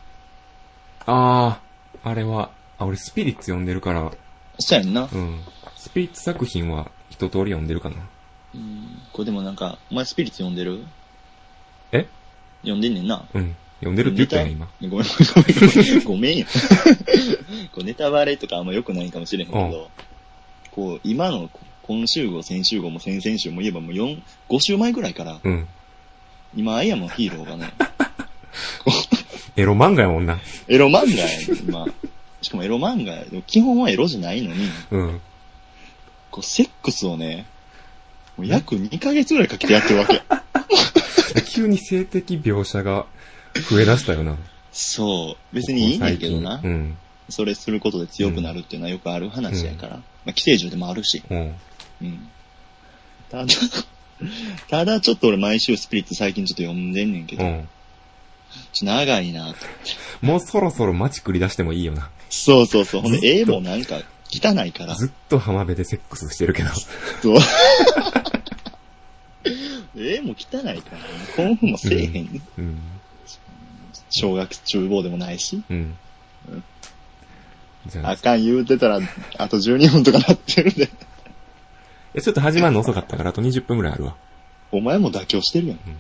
あー、あれは、あ、俺スピリッツ読んでるから、そうやんな。うん。スピリッツ作品は一通り読んでるかな。うん。これでもなんか、お前スピリッツ読んでる？え？読んでんねんな。うん。読んでるって言ったやん、今。ごめん、ごめん、ごめん、ごめんよ。こうネタバレとかあんま良くないかもしれへんけど、こう、今の、こ今週号、先週号も先々週も言えばもう4、5週前ぐらいから、うん。今、アイアムのヒーローがね、エロ漫画やもんな。エロ漫画や今。しかもエロ漫画や。でも基本はエロじゃないのに、うん。こう、セックスをね、もう約2ヶ月ぐらいかけてやってるわけ。急に性的描写が増え出したよな。そう。別にいいんだけどな最。近うん。それすることで強くなるっていうのはよくある話やから。まあ、寄生獣でもあるし。うん。うん。ただ、ただちょっと俺毎週スピリッツ最近ちょっと読んでんねんけど、うん。ちょっと長いなと。もうそろそろ街繰り出してもいいよな。そうそうそう。ほんで、絵もなんか汚いから。ずっと浜辺でセックスしてるけど。そう。絵も汚いから、興奮もせえへん。うん。小学中坊でもないし。うん。じゃあ、あかん言うてたら、あと12分とかなってるで。えちょっと始まるの遅かったから、あと20分くらいあるわ。お前も妥協してるやん。うん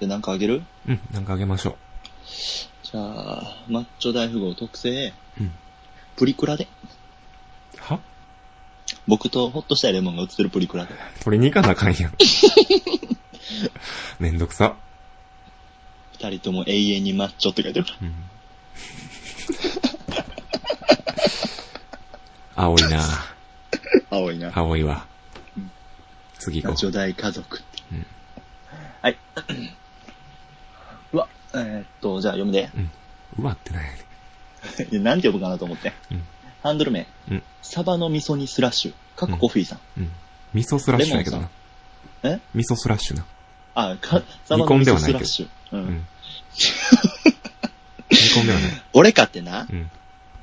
で、なんかあげる？うん、なんかあげましょじゃあ、マッチョ大富豪特製、うんプリクラで。う。は？僕とホッとしたいレモンが映ってるプリクラで。取りに行かなあかんやん。めんどくさ。二人とも永遠にマッチョって書いてる。うん。青いな青いな。青いわ。次行こマッチョ大家族。うんはい。うわ、えーっと、じゃあ読むで。う。うわってな いやなんて呼ぶかなと思って。うんハンドル名。うんサバの味噌煮スラッシュ。かっこコフィーさん。うん。味噌スラッシュやけどな。え？味噌スラッシュな。あ、か、サバの味噌スラッシュ。う。うんん。煮込んではない。俺かってな、うん。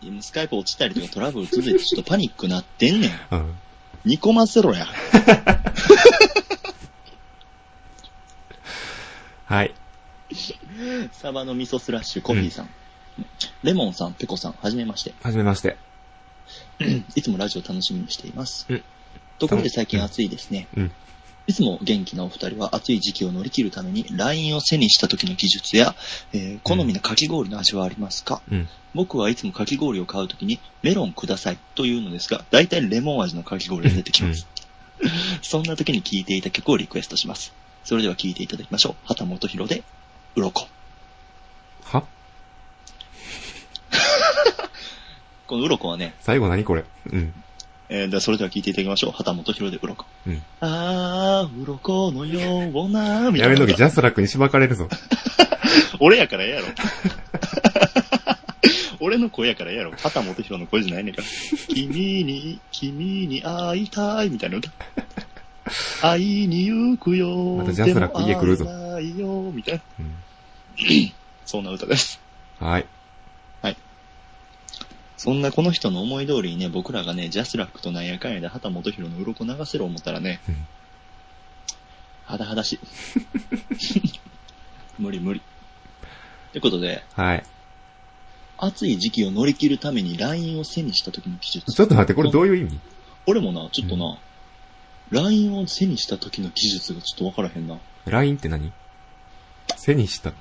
今スカイプ落ちたりとかトラブル続いてちょっとパニックなってんねん。うん。煮込ませろや。はい。サバの味噌スラッシュ、コフィーさん。レモンさん、ペコさん、はじめまして。はじめまして。いつもラジオ楽しみにしています。うんところで最近暑いですね。うん。いつも元気なお二人は暑い時期を乗り切るために LINE を背にした時の技術や、えー好みのかき氷の味はありますか、うん。僕はいつもかき氷を買う時にメロンくださいというのですが、大体レモン味のかき氷が出てきます。そんな時に聴いていた曲をリクエストします。それでは聴いていただきましょう。畑本博で、うろこ。は？このうろこはね、最後何これ？うん。えー、ではそれでは聴いていただきましょう。畑本博でうろこ。うん。あー、うろこのような、みたやめとけ。ジャスラックにしばかれるぞ。俺やからええやろ。俺の声やからええやろ。畑本博の声じゃないねんから。君に、君に会いたい、みたいな歌。会いに行くよ。またジャスラック家来るぞ会いよ、みたいな。うん。そんな歌です。はい。そんなこの人の思い通りにね、僕らがね、ジャスラックとなんやかんやで畑本博の鱗流せろ思ったらね、うんはだはだしい。無理無理。ということで、はい。暑い時期を乗り切るために LINE を背にした時の技術。ちょっと待って、これどういう意味？俺もな、ちょっとな、LINE を背にした時の技術がちょっとわからへんな。?LINE って何？背にした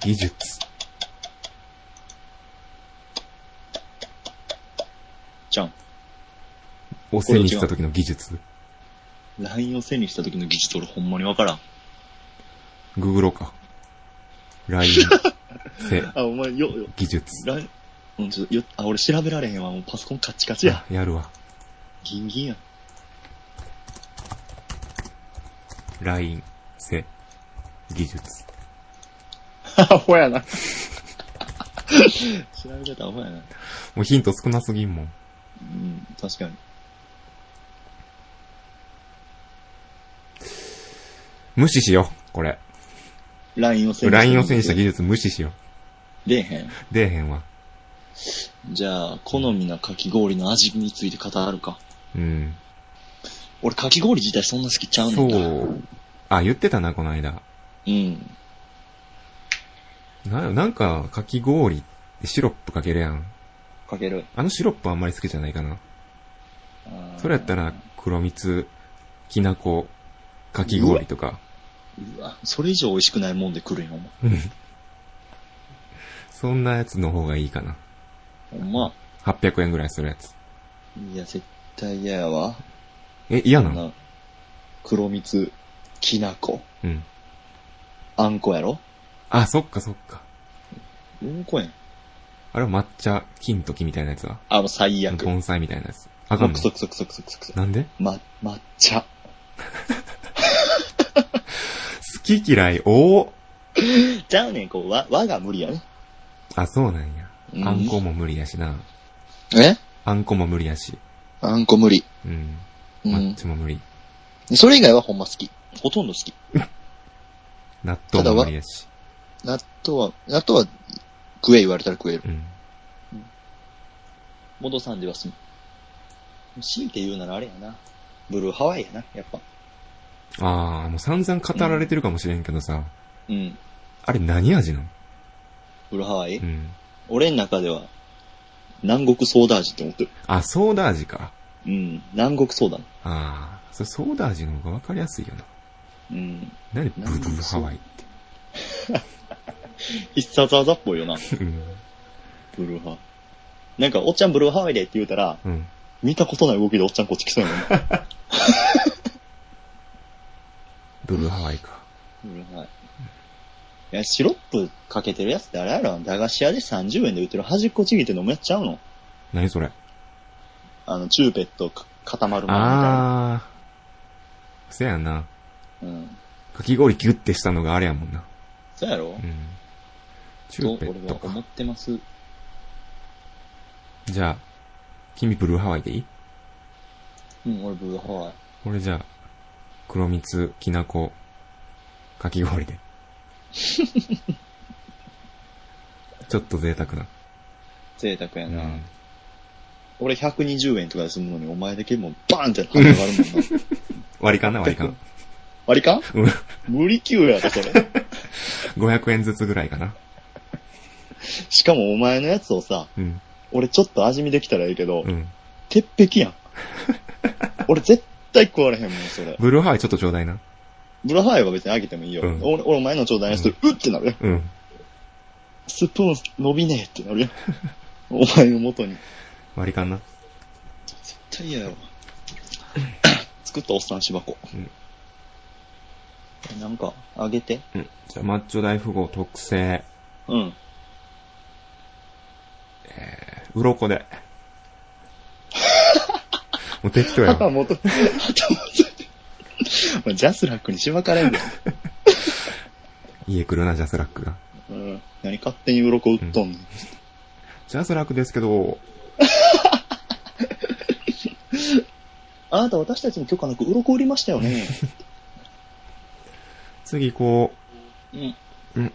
技術。じゃん。を背にした時の技術？LINE を背にした時の技術俺ほんまにわからん。ググろうか。LINE、背、あ、お前、よ、よ、技術。ん、とよ、あ、俺調べられへんわ。もうパソコンカッチカチや。やるわ。ギンギンや。LINE、背、技術。アホやな。調べ方アホやな。もうヒント少なすぎんもん。うん、確かに。無視しよう、これ。LINE を背に LINE を背にした技術無視しよ出えへん。う。出えへんわ。じゃあ、好みなかき氷の味について語るか。うん。俺、かき氷自体そんな好きちゃうねそんか。う。あ、言ってたな、この間。うん。な、なんか、かき氷ってシロップかけるやん。かける。あのシロップあんまり好きじゃないかな。それやったら、黒蜜、きなこ、かき氷とか。うわ、それ以上美味しくないもんで来るんや、おんそんなやつの方がいいかな。ほんま。800円ぐらいするやつ。いや、絶対嫌やわ。え、嫌なの？な黒蜜、きなこ、うん。あんこやろ？あ、そっかそっか。うんこやん。あれは抹茶、金時みたいなやつはあ、もう最悪。盆栽みたいなやつ。あかんのクソクソクソクソクソクソ。なんでま、抹茶。好き嫌い、おーじゃあね、こう、和、和が無理やね。あ、そうなんや。うんあんこも無理やしな。えあんこも無理やし。あんこ無理。うん。うん。抹茶も無理。それ以外はほんま好き。ほとんど好き。納豆も無理やし。納豆は、納豆は食え言われたら食える。うん。戻さんでは済む。強いて言うならあれやな。ブルーハワイやな、やっぱ。あー、もう散々語られてるかもしれんけどさ。うん。あれ何味なの？ブルーハワイ、うん。俺の中では、南国ソーダ味って思ってる。あ、ソーダ味か。うん。南国ソーダ。あー、それソーダ味の方がわかりやすいよな。うん。何ブルーハワイって。必殺技っぽいよな、うん。ブルーハワイ。なんか、おっちゃんブルーハワイでって言うたら、うん。見たことない動きでおっちゃんこっち来そうやもんな。ブルーハワイか。ブルーハワイ。いや、シロップかけてるやつってあれやろ駄菓子屋で30円で売ってる端っこちぎって飲むやつちゃうの何それ？あの、チューペットか固まるものみたいな。あー。せやな。うん。かき氷ギュッてしたのがあれやもんな。そうやろうん。チとューペットか。俺は思ってます？じゃあ、君ブルーハワイでいい？うん、俺ブルーハワイ。俺じゃあ、黒蜜、きなこ、かき氷で。ちょっと贅沢な。贅沢やな。うん。俺120円とかで済むのに、お前だけもうバーンって跳ね上がるもんな。割り勘な割り勘。割り勘？うん。無理級やろ、それ。500円ずつぐらいかな。しかもお前のやつをさ、うん。俺ちょっと味見できたらいいけど、うん。鉄壁やん。俺絶対食われへんもん、それ。ブルーハワイちょっとちょうだいな。ブラハワイは別にあげてもいいよ。うん俺、俺お前のちょうだいにすると、うってなるよ。うん。スプーン伸びねえってなるよ。お前の元に。割り勘な。絶対嫌やわ。作ったおっさん芝子。うんなんか、あげて。うん。じゃあ、マッチョ大富豪特製、うん。鱗で。もう適当やわ。旗元。ジャスラックにしばかれんね家来るな、ジャスラックが。ん。うん。何勝手に鱗売っとんねん。ジャスラックですけど、あなた私たちの許可なく鱗売りましたよね。次こうん。うん。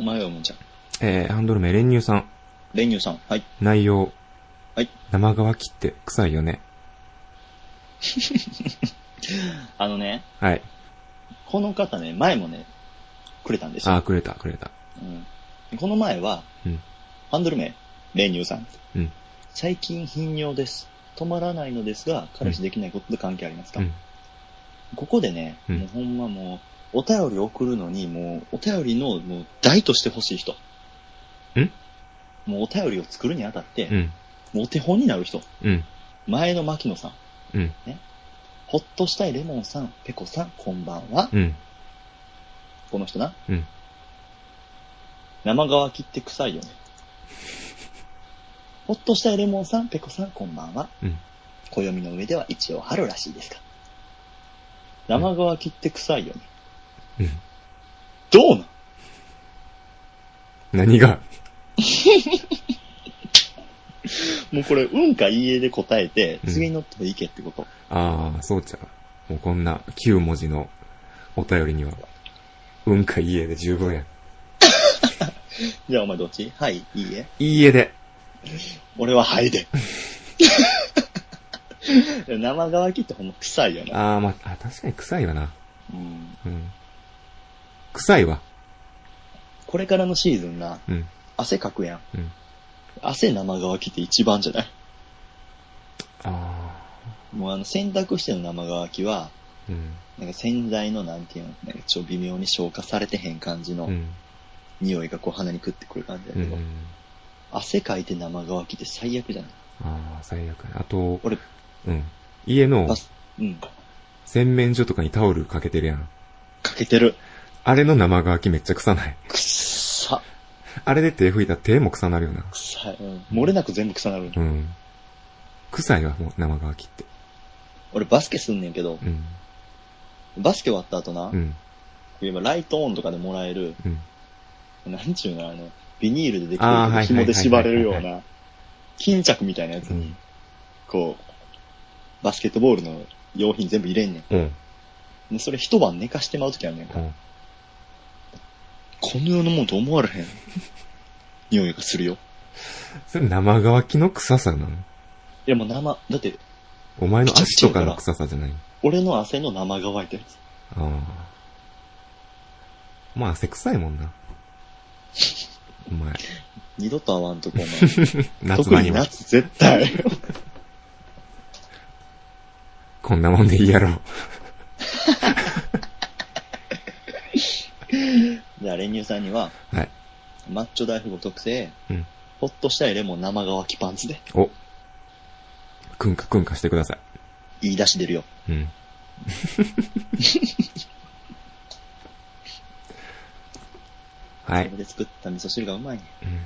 お前はもうじゃん。う、えー、ハンドル名練乳さん。練乳さん。はい。内容。はい。生乾きって臭いよね。あのね、はい。この方ね、前もね、くれたんですよ。あー、くれた、くれた。うん、この前は、うん。ハンドル名、練乳さん。うん。最近頻尿です。止まらないのですが、彼氏できないことと関係ありますか、うん。ここでね、うんもうほんまもう、お便り送るのに、もう、お便りの、もう、大としてほしい人。ん？もうお便りを作るにあたって、うん。もうお手本になる人。うん。前の牧野さん。うん。ほっとしたいレモンさん、ペコさん、こんばんは。うん。この人な。うん。生乾きって臭いよね。ほっとしたいレモンさん、ペコさん、こんばんは。うん。暦の上では一応春らしいですか。生乾きって臭いよね。うん。どうなん？何が？もうこれ、うんかいいえで答えて、うん次に乗っていけってこと。ああ、そうちゃう。もうこんな9文字のお便りには、うんかいいえで十分や。じゃあお前どっち？はい、いいえ。いいえで。俺ははいで。生乾きってほんま臭いよな。ああ、まあ、あ、確かに臭いわな。うん。うん。臭いわ。これからのシーズンな、うん。汗かくやん。うん。汗生乾きって一番じゃない？あもうあの洗濯しての生乾きは、あ。うん。なんか洗剤のなんていうの、なんかちょっと微妙に消化されてへん感じのうん。匂いがこう鼻に食ってくる感じだうんけど、。汗かいて生乾きって最悪じゃない？ああ、最悪。あと、俺、うん。家のうん。洗面所とかにタオルかけてるやん。かけてる。あれの生乾きめっちゃ臭ない？くっさ。あれで手拭いたら手も臭なるよな。臭い。うん。漏れなく全部臭なる。うん。臭いわ、もう生乾きって。俺バスケすんねんけど、うん。バスケ終わった後な、うん。今ライトオンとかでもらえる、うん。なんちゅうの、あの、ビニールでできあーはいてる紐で縛れるような、巾着みたいなやつに、うん。こう、バスケットボールの用品全部入れんねん。うん。で、それ一晩寝かしてまうときあるねんか。うん。この世のもんと思われへん。匂いがするよ。それ生乾きの臭さなの？いやもう生、だって、お前の足とかの臭さじゃない？俺の汗の生乾いたやつ。ああ。まあ、汗臭いもんな。お前、二度と会わんとこ、お前。夏場にに夏絶対。こんなもんでいいやろ。じゃあ練乳さんには、はい。マッチョ大富豪特製、うん。ほっとしたいレモン生乾きパンツで、お。くんかくんかしてくださいい出し出るよ。い。うん。はいそれ。で作った味噌汁がうまいね。うん。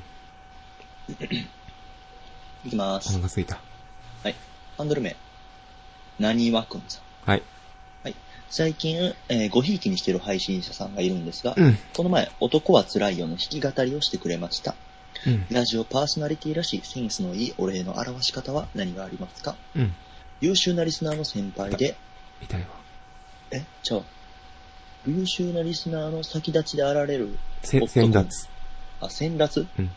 いきまおす。腹すいた。はい。ハンドル名。なにわくんさん。はい。はい。最近、えーごひいきにしてる配信者さんがいるんですが、うん。この前、男は辛いよの弾き語りをしてくれました。うん。ラジオパーソナリティらしいセンスのいいお礼の表し方は何がありますか？うん。優秀なリスナーの先輩で、痛いわ。え、ちゃう。優秀なリスナーの先立ちであられる、先達。あ、先達うん。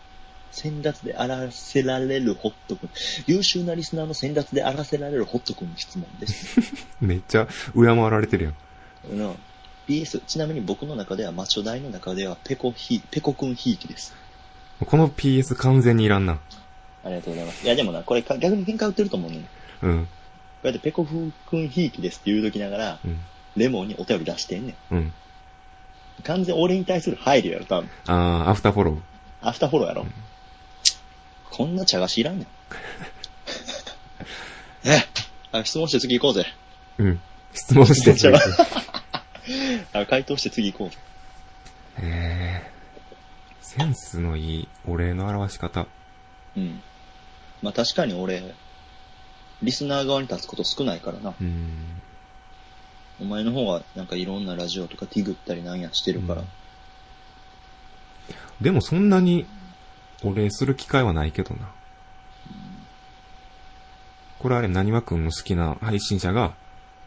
先達であらせられるホット君。優秀なリスナーの先達であらせられるホット君に質問です。めっちゃ、敬わられてるやん。うん PS、ちなみに僕の中では、マチョ大の中では、ペコひ、ペコ君ひいきです。この PS 完全にいらんな。ありがとうございます。いや、でもな、これか逆に喧嘩売ってると思うねん。こうん。うやってペコ君ひいきですって言うときながら、うん。レモンにお便り出してんねん。うん。完全俺に対する配慮やろ、多分。あー、アフターフォロー。アフターフォローやろ。こんな茶菓子いらんねん。えあ質問して次行こうぜ。うん。質問してじゃ あ回答して次行こうぜ。へー。センスのいいお礼の表し方。うん。まあ確かに俺、リスナー側に立つこと少ないからな。うん。お前の方がなんかいろんなラジオとかティグったりなんやしてるから。うんでもそんなにお礼する機会はないけどな。これあれ、なにわくんの好きな配信者が、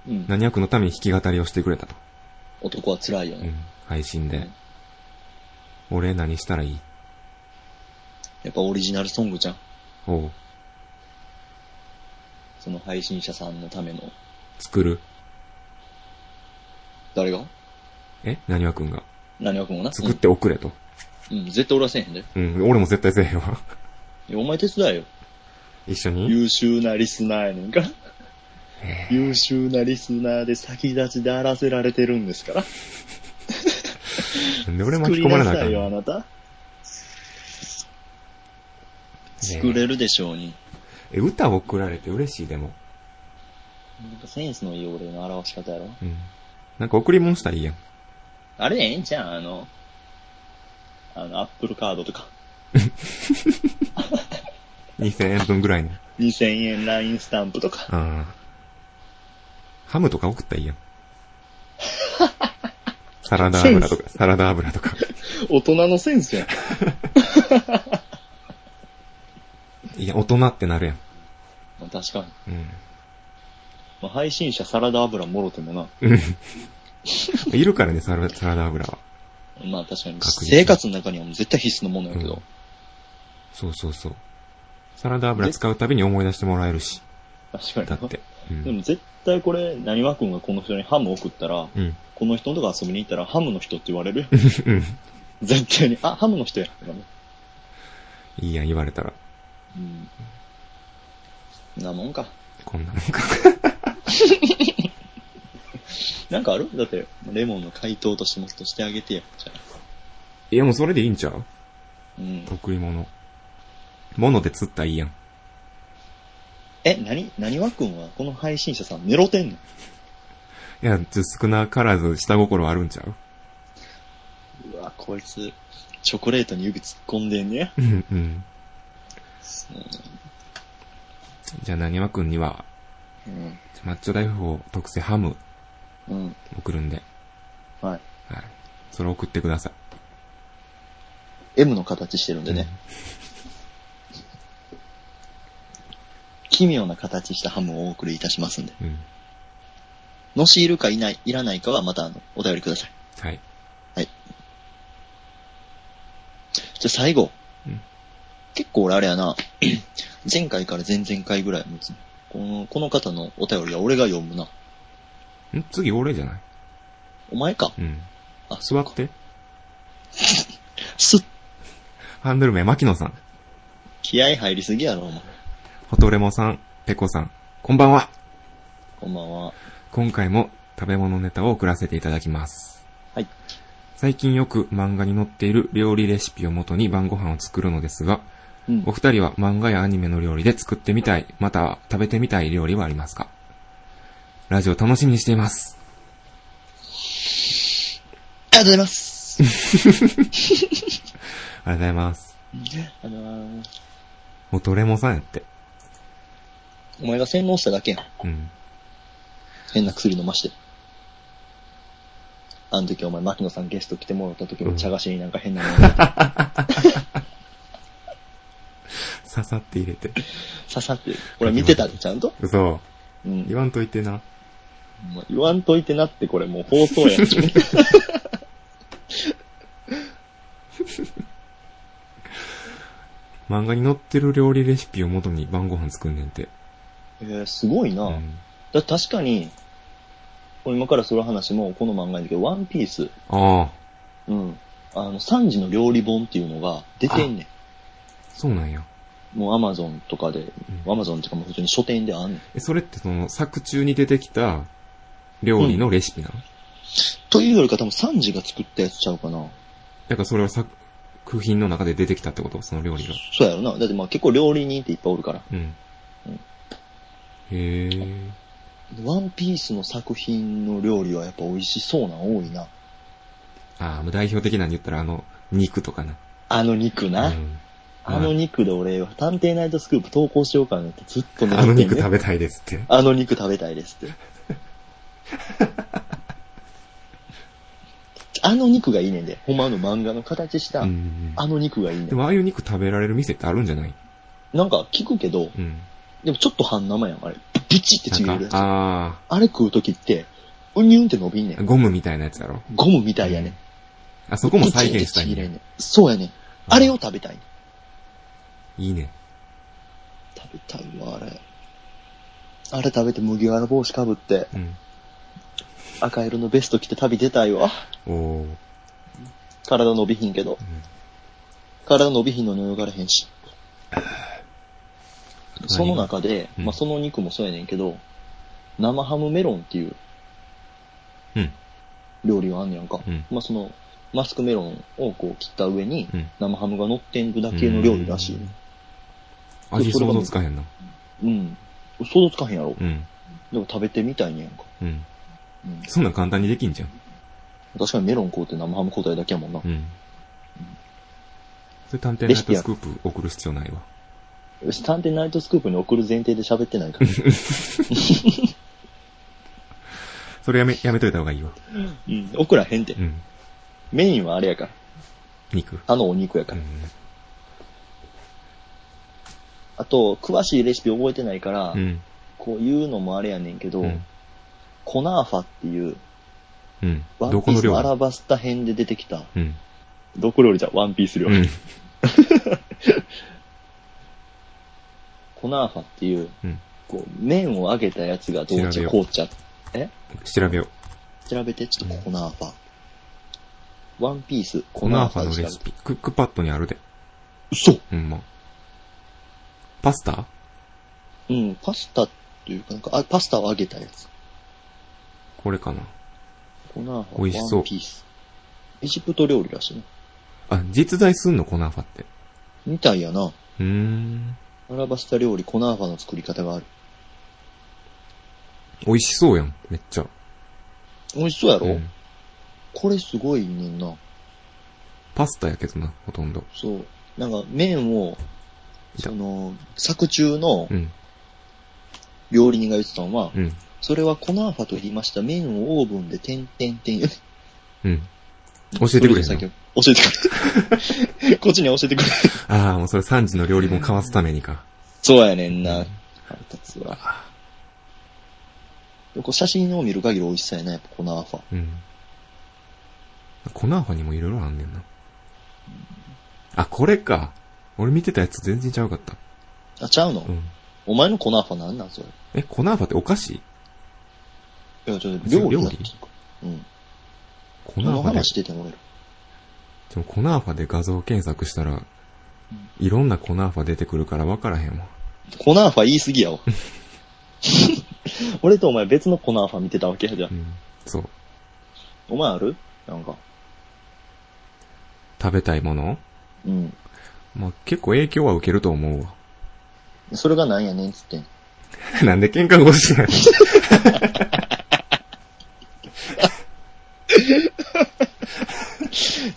うん。なにわくんのために弾き語りをしてくれたと。男は辛いよね。うん。配信でうん。お礼何したらいい？やっぱオリジナルソングじゃん。おう。その配信者さんのための。作る？誰が？え？なにわくんが。何わくんもな。作っておくれと。うん。うん。絶対俺はせえへんで。うん。俺も絶対せえへんわ。いやお前手伝えよ。一緒に？優秀なリスナーやねんか優秀なリスナーで先立ちであらせられてるんですから。えなんで俺巻き込まれな作りなさいよ、あのなた。作れるでしょうに。え、歌送られて嬉しいでも。なんかセンスのいい俺の表し方やろ。うん。なんか贈り物したらいいやん。あれええんちゃんあの、あの、アップルカードとか。2000円分ぐらいの。2000円 LINE スタンプとか。ああ。ハムとか送ったらいいやん。サラダ油とか、サラダ油とか。大人のセンスやん。いや、大人ってなるやん。まあ、確かに。うん。まあ、配信者サラダ油もろてもな。うん。いるからね、サラサラダ油は。まあ確かに。生活の中にはもう絶対必須のものやけど。うんそうそうそう。サラダ油使うたびに思い出してもらえるし。確かに。だって。うん。でも絶対これ、何わくんがこの人にハム送ったら、うん。この人のとこ遊びに行ったらハムの人って言われるよ。うん。絶対に。あ、ハムの人や。いいやん、言われたら。うん。なもんか。こんなもんか。なんかある？だって、レモンの回答としてもっとしてあげてよ。じゃあ。いや、もうそれでいいんちゃう？うん。贈り物。物で釣ったらいいやん。え、なに、なにわくんはこの配信者さん、メロてんの？いや、ちょ少なからず下心あるんちゃう？うわ、こいつ、チョコレートに指突っ込んでんね。うん、うん。じゃあ、なにわくんには、うん。マッチョ大富豪特製ハムうん。送るんで、はい。はい。それ送ってください。M の形してるんでね。奇妙な形したハムをお送りいたしますんで。うん。のしいるかいない、いらないかはまたあの、お便りください。はい。じゃあ最後。うん結構俺あれやな。前回から前々回ぐらい持つねこの、この方のお便りは俺が読むな。ん？次俺じゃない？お前か。うん。あ、座って。すっ、ハンドル名、牧野さん。気合入りすぎやろ、お前。ホトレモさん、ペコさん。こんばんは。こんばんは。今回も食べ物ネタを送らせていただきます。はい。最近よく漫画に載っている料理レシピをもとに晩ご飯を作るのですが、うんお。二人は漫画やアニメの料理で作ってみたい、または食べてみたい料理はありますか？ラジオ楽しみにしています。ありがとうございます。ありがとうございます。あのー、ホトレモさんやって。お前が洗脳しただけやん。うん。変な薬飲まして。あの時お前、牧野さんゲスト来てもらった時も茶菓子になんか変なもの入れて刺さって入れて。刺さってる。俺見てたで、ちゃんと。嘘。うん。言わんといてな。もう言わんといてなってこれもう放送やん。漫画に載ってる料理レシピをもとに晩ご飯作んねんて。えー、すごいな。うん。だ確かに、今からする話もこの漫画だけど、ワンピース、ああ、うん。あの、3時の料理本っていうのが出てんねそうなんや。ん。もうアマゾンとかで、アマゾンっていうかもう普通に書店であんねん。え、それってその作中に出てきた料理のレシピなの、というよりか多分3時が作ったやつちゃうかな。だからそれは作品の中で出てきたってこと？その料理が。そうやろな。だってまあ結構料理人っていっぱいおるから。うんうん。へえ。ワンピースの作品の料理はやっぱ美味しそうなん多いな。ああ、もう代表的なの言ったらあの、肉とかな。あの肉な。うん。あの肉で俺、探偵ナイトスクープ投稿しようかなってずっと狙あの。肉食べたいですって。あの肉食べたいですって。あの肉がいいねんで。ほんまあの漫画の形した、うん。あの肉がいいねん。でもああいう肉食べられる店ってあるんじゃない？なんか聞くけど、うん。でもちょっと半生やん、あれ。ブチってちぎれるやつ。ああれ食うときって、うにゅんって伸びんねあ、ん。ゴムみたいなやつやろ？ゴムみたいやねん。あそこも再現したいんやブチってちぎれんねん。そうやねん。あれを食べたいねん。いいね。食べたいわ、あれ。あれ食べて麦わら帽子かぶって、うん。赤色のベスト着て旅出たいわ。体伸びひんけど。ん体伸びひんのに泳がれへんし。その中で、うんまあその肉もそうやねんけど、生ハムメロンっていううん。料理があんねやんか。うんまあその、マスクメロンをこう切った上にうん、生ハムが乗ってんるだけの料理らしいね。味想像つかへんな。うん。想像つかへんやろ。うん。でも食べてみたいねやんか。うん。うん。そんなん簡単にできんじゃん。確かにメロン買うて生ハム答えだけやもんな。うん。それ探偵ナイトスクープ送る必要ないわ。よし、探偵ナイトスクープに送る前提で喋ってないから。それやめ、やめといた方がいいわ。うん。送らへんてう。ん。メインはあれやから。肉。あのお肉やから。うん。あと、詳しいレシピ覚えてないから、うん。こういうのもあれやねんけど、うん。コナーファっていう、うん。ワンピースのアラ理バスタ編で出てきた、うん。どこ料理じゃ？ワンピース料理。うん。コナーファっていう、うん。こう、麺を揚げたやつがどうち調べよう紅茶。え？調べよう。調べて、ちょっとコナーファ。ワンピース、コナーファのレシピ。クックパッドにあるで。嘘ほんま。パスタ？うん、パスタっていうか、なんか、あ、パスタを揚げたやつ。これかな。コナーファ、美味しそうワンピース。エジプト料理らしいね。あ、実在すんのコナーファって。みたいやな。うーん。アラバスタ料理、コナーファの作り方がある。美味しそうやん、めっちゃ。美味しそうやろ、うんこれすごいねんな。パスタやけどな、ほとんど。そう。なんか麺を、いたその、作中のうん。料理人が言ってたのは、うん。それはコナーファと言いました麺をオーブンで点々点うん。教えてくれ教えてくれ。こっちに教えてくれ。ああ、もうそれ3時の料理本交わすためにか。そうやねんな。腹立つわ。でこう写真を見る限り美味しさやな、やっぱコナーファ。うん。コナーファにもいろいろあんねんな。あ、これか。俺見てたやつ全然ちゃうかった。あ、ちゃうの、うん。お前のコナーファなんなんそれ？え、コナーファってお菓子？いや、ちょっと料理？料理？うん。コこのナーファで話してても俺ら。でもコナーファで画像検索したら、いろんなコナーファ出てくるから分からへんわ。コナーファ言い過ぎやわ。俺とお前別のコナーファ見てたわけやじゃんう。ん。そう。お前ある？なんか。食べたいもの？うん。まあ、結構影響は受けると思うわ。それがなんやねんっつってん。なんで喧嘩腰しないいや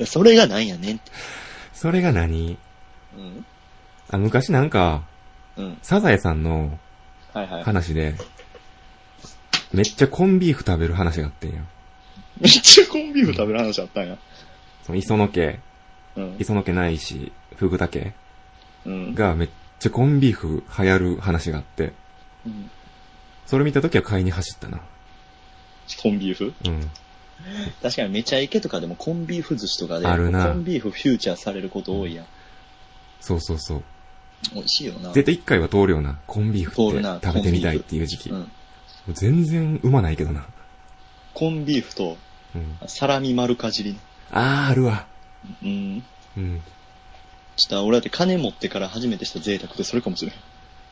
それがなんやねんって。それが何？うん。あ、昔なんか、うん。サザエさんのはいはい。話で、めっちゃコンビーフ食べる話があってんや。めっちゃコンビーフ食べる話あったんや。その磯野家、うん。磯野家ないし、福田家うん。がめっちゃコンビーフ流行る話があって、うんそれ見た時は買いに走ったな。コンビーフ？うん。確かにめちゃイケとかでもコンビーフ寿司とかで、あるなコンビーフフューチャーされること多いやん。そうそうそう。美味しいよな。絶対一回は通るよな。コンビーフって通るな食べてみたいっていう時期。もうん。う全然うまないけどな。コンビーフとうん。サラミ丸かじりね。あー、あるわ。うん。うん。ちょっと俺だって金持ってから初めてした贅沢ってそれかもしれん。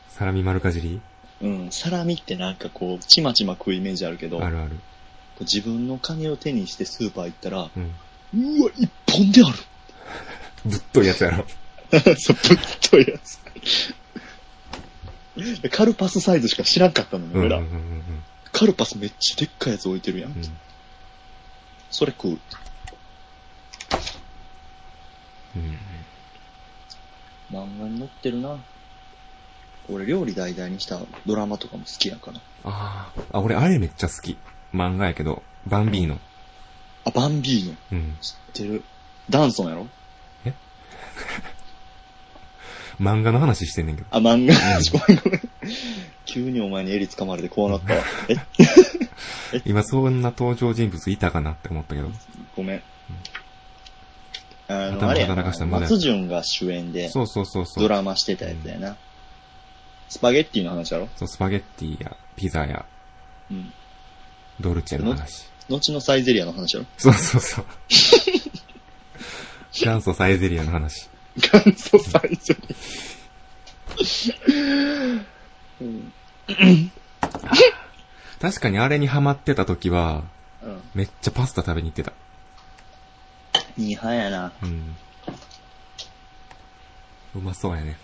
サラミ丸かじり？うん。サラミってなんかこう、ちまちま食うイメージあるけど、あるある。自分の金を手にしてスーパー行ったら、うん。うわ、一本であぶっといやつやろ。る。そう、ぶっといやつ。カルパスサイズしか知らんかったのよ、うんうん俺ら。うんうんカルパスめっちゃでっかいやつ置いてるやん。うん。それ食う。うん。漫画に載ってるな。俺料理題材にしたドラマとかも好きやから。あー。あ、俺あれめっちゃ好き。漫画やけど、バンビーノ。あ、バンビーノ。うん。知ってる。ダンソンやろ？漫画の話してんねんけど。あ、漫画。ごめんごめん。急にお前に襟掴まれてこうなったわ。え？今そんな登場人物いたかなって思ったけど。ごめん。あの、頭あれやな働かしたまだや松潤が主演でそうそうそうそう。ドラマしてたやつやな。スパゲッティの話やろ？そう、スパゲッティや、ピザや、うん。ドルチェの話。後のサイゼリアの話やろそうそうそう。元祖サイゼリアの話。元祖サイゼリア。うん。確かにあれにハマってた時は、うん。めっちゃパスタ食べに行ってた。いい派やな。うん。うまそうやね。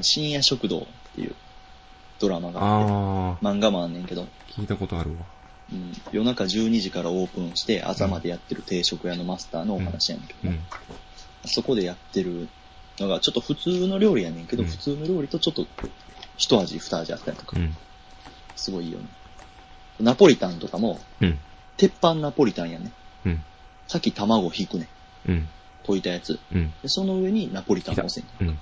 深夜食堂っていうドラマがあって、あ漫画もあんねんけど、ー、聞いたことあるわ。うん、夜中12時からオープンして朝までやってる定食屋のマスターのお話やねんけど、うん。そこでやってるのがちょっと普通の料理やねんけど、うん普通の料理とちょっと一味二味あったりとかう、ん。すごいいいよね。ナポリタンとかも、うん。鉄板ナポリタンやね。うん。さっき卵引くね。うん。溶いたやつ。うん。で、その上にナポリタンを乗せんうん。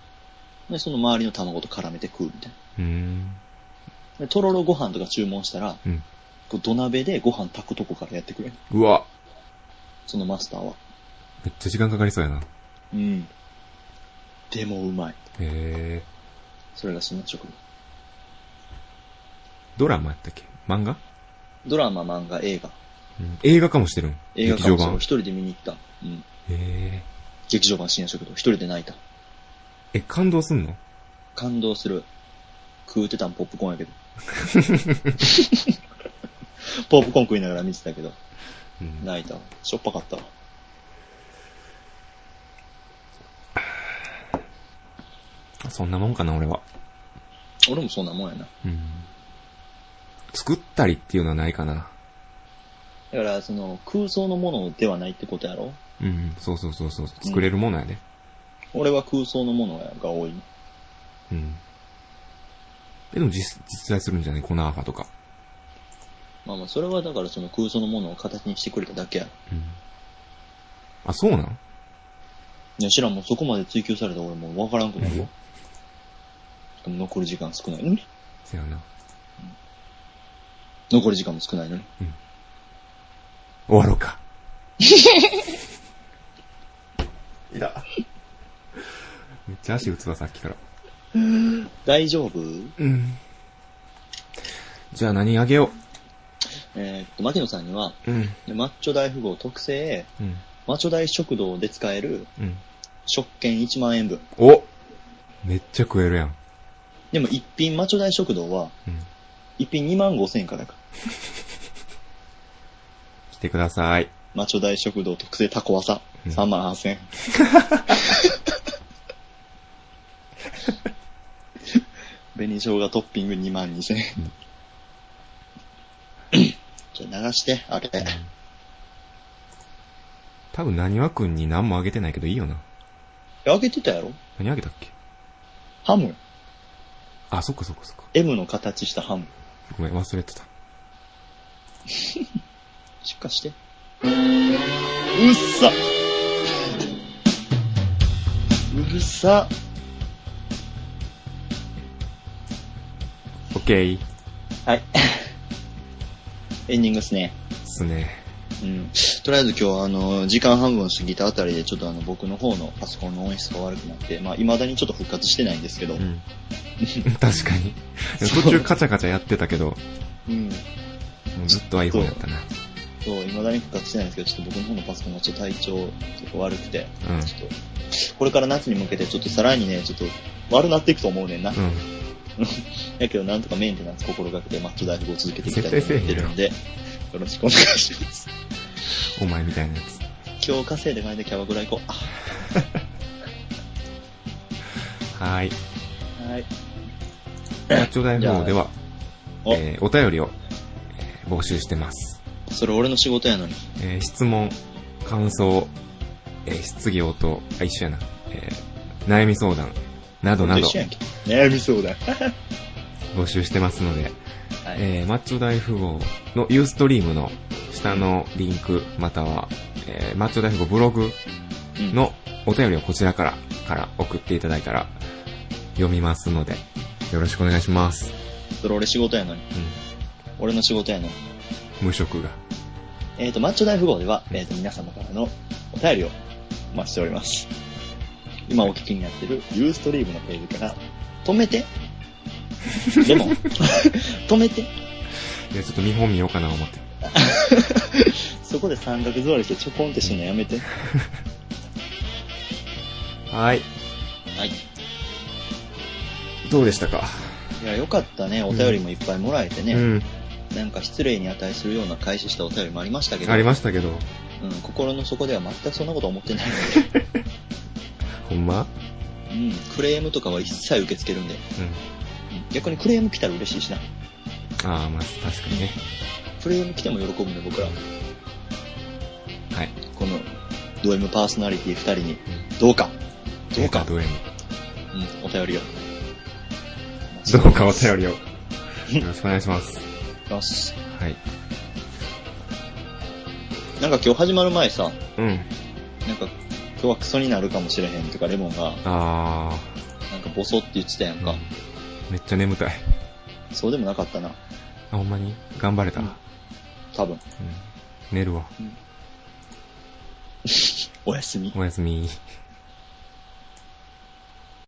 で、その周りの卵と絡めて食うみたいな。うん。で、とろろご飯とか注文したら、うん。こう土鍋でご飯炊くとこからやってくれん。うわ。そのマスターは。めっちゃ時間かかりそうやな。へうん。でもうまい。え。それが深夜食堂。ドラマやったっけ？漫画、ドラマ、漫画、映画。うん、映画かもしてるん映画劇場版？一人で見に行った。うん。へえ。劇場版深夜食堂。一人で泣いた。え、感動すんの？感動する。食うてたんポップコーンやけど。ポップコーン食いながら見てたけど、うん。泣いたわ。しょっぱかったわ。そんなもんかな、俺は。俺もそんなもんやな。うん。作ったりっていうのはないかな。だから、その、空想のものではないってことやろ？うん、そうそうそうそう。作れるものやで。俺は空想のものが多い。うん。えでも実、実在するんじゃない？コナーファとか。まあまあ、それはだからその空想のものを形にしてくれただけや。うん。あ、そうなんいや、知らんもうそこまで追求されたら俺もうわからんくなるよ。残り時間少ないのに。せやな。残り時間も少ないのに。終わろうか。いや。めっちゃ足打つわ、さっきから。大丈夫？うん。じゃあ何あげよえーっと、牧野さんには、う。うん。マッチョ大富豪特製、うん。マッチョ大食堂で使えるうん。食券1万円分。おめっちゃ食えるやん。でも一品マッチョ大食堂は、うん。一品2万5千円からか。来てください。マッチョ大食堂特製タコワサ、うん3万8千円。紅生姜トッピング2万2千円。じゃあ流して、あれ。多分何わくんに何もあげてないけどいいよな。あげてたやろ何あげたっけ？ハム。あ、そっかそっかそっか。M の形したハム。ごめん、忘れてた。出荷して。うっさうるさオッケー。はい。エンディングっすね。すね。うん。とりあえず今日はあの、時間半分過ぎたあたりでちょっとあの、僕の方のパソコンの音質が悪くなって、まあ、未だにちょっと復活してないんですけどう、ん。確かに。途中カチャカチャやってたけど、うん。もうずっと iPhone やったな。そう、未だに復活してないんですけど、ちょっと僕の方のパソコンがちょっと体調、ちょっと悪くて、うん。ちょっと、これから夏に向けてちょっとさらにね、ちょっと悪なっていくと思うねんな。うん。やけど、なんとかメンテナンス心がけてマッチョ大富豪を続けていきたいと思ってるので、よろしくお願いします。お前みたいなやつ。今日稼いで前でキャバクラ行こう。はーい。あはい。マッチョ大富豪では、お、えーお便りを、えー募集してます。それ俺の仕事やのに。えー質問、感想、えー質疑応答、あ、一緒やな。えー悩み相談、などなど一緒やんけ。悩みそうだ。募集してますので、はい。えーマッチョ大富豪のユーストリームの下のリンク、または、えーマッチョ大富豪ブログうん、のお便りをこちらから、から送っていただいたら、読みますので、よろしくお願いします。それ俺仕事やのに。う俺の仕事やのに。ん。無職が。えっ、と、マッチョ大富豪では、えっ、と、皆様からのお便りをお待ちしております。今お聞きになってるユーストリームのページから、止めて。レモン。止めて。いや、ちょっと見本見ようかな思って。そこで三角座りしてちょこんってしてんのやめて。はい。はい。どうでしたか？いや、よかったね。お便りもいっぱいもらえてね。うん。なんか失礼に値するような開始したお便りもありましたけど。ありましたけど。うん、心の底では全くそんなこと思ってないので。ほんま？うん、クレームとかは一切受け付けるんで。うん。うん逆にクレーム来たら嬉しいしな。ああ、まあ、確かにね。クレーム来ても喜ぶんで、僕ら。はい。この、ド M パーソナリティ二人に、どうか、どうか、どうやうん、お便りを。どうかお便りを。よろしくお願いします。ります。はい。なんか今日始まる前さ、うん。なんか、今日はクソになるかもしれへんとか、レモンが、あなんかボソって言ってたやんー。か。めっちゃ眠たい。そうでもなかったな。あ、ほんまに？頑張れた？ううんん。多分。寝るわ。おやすみ。おやすみ。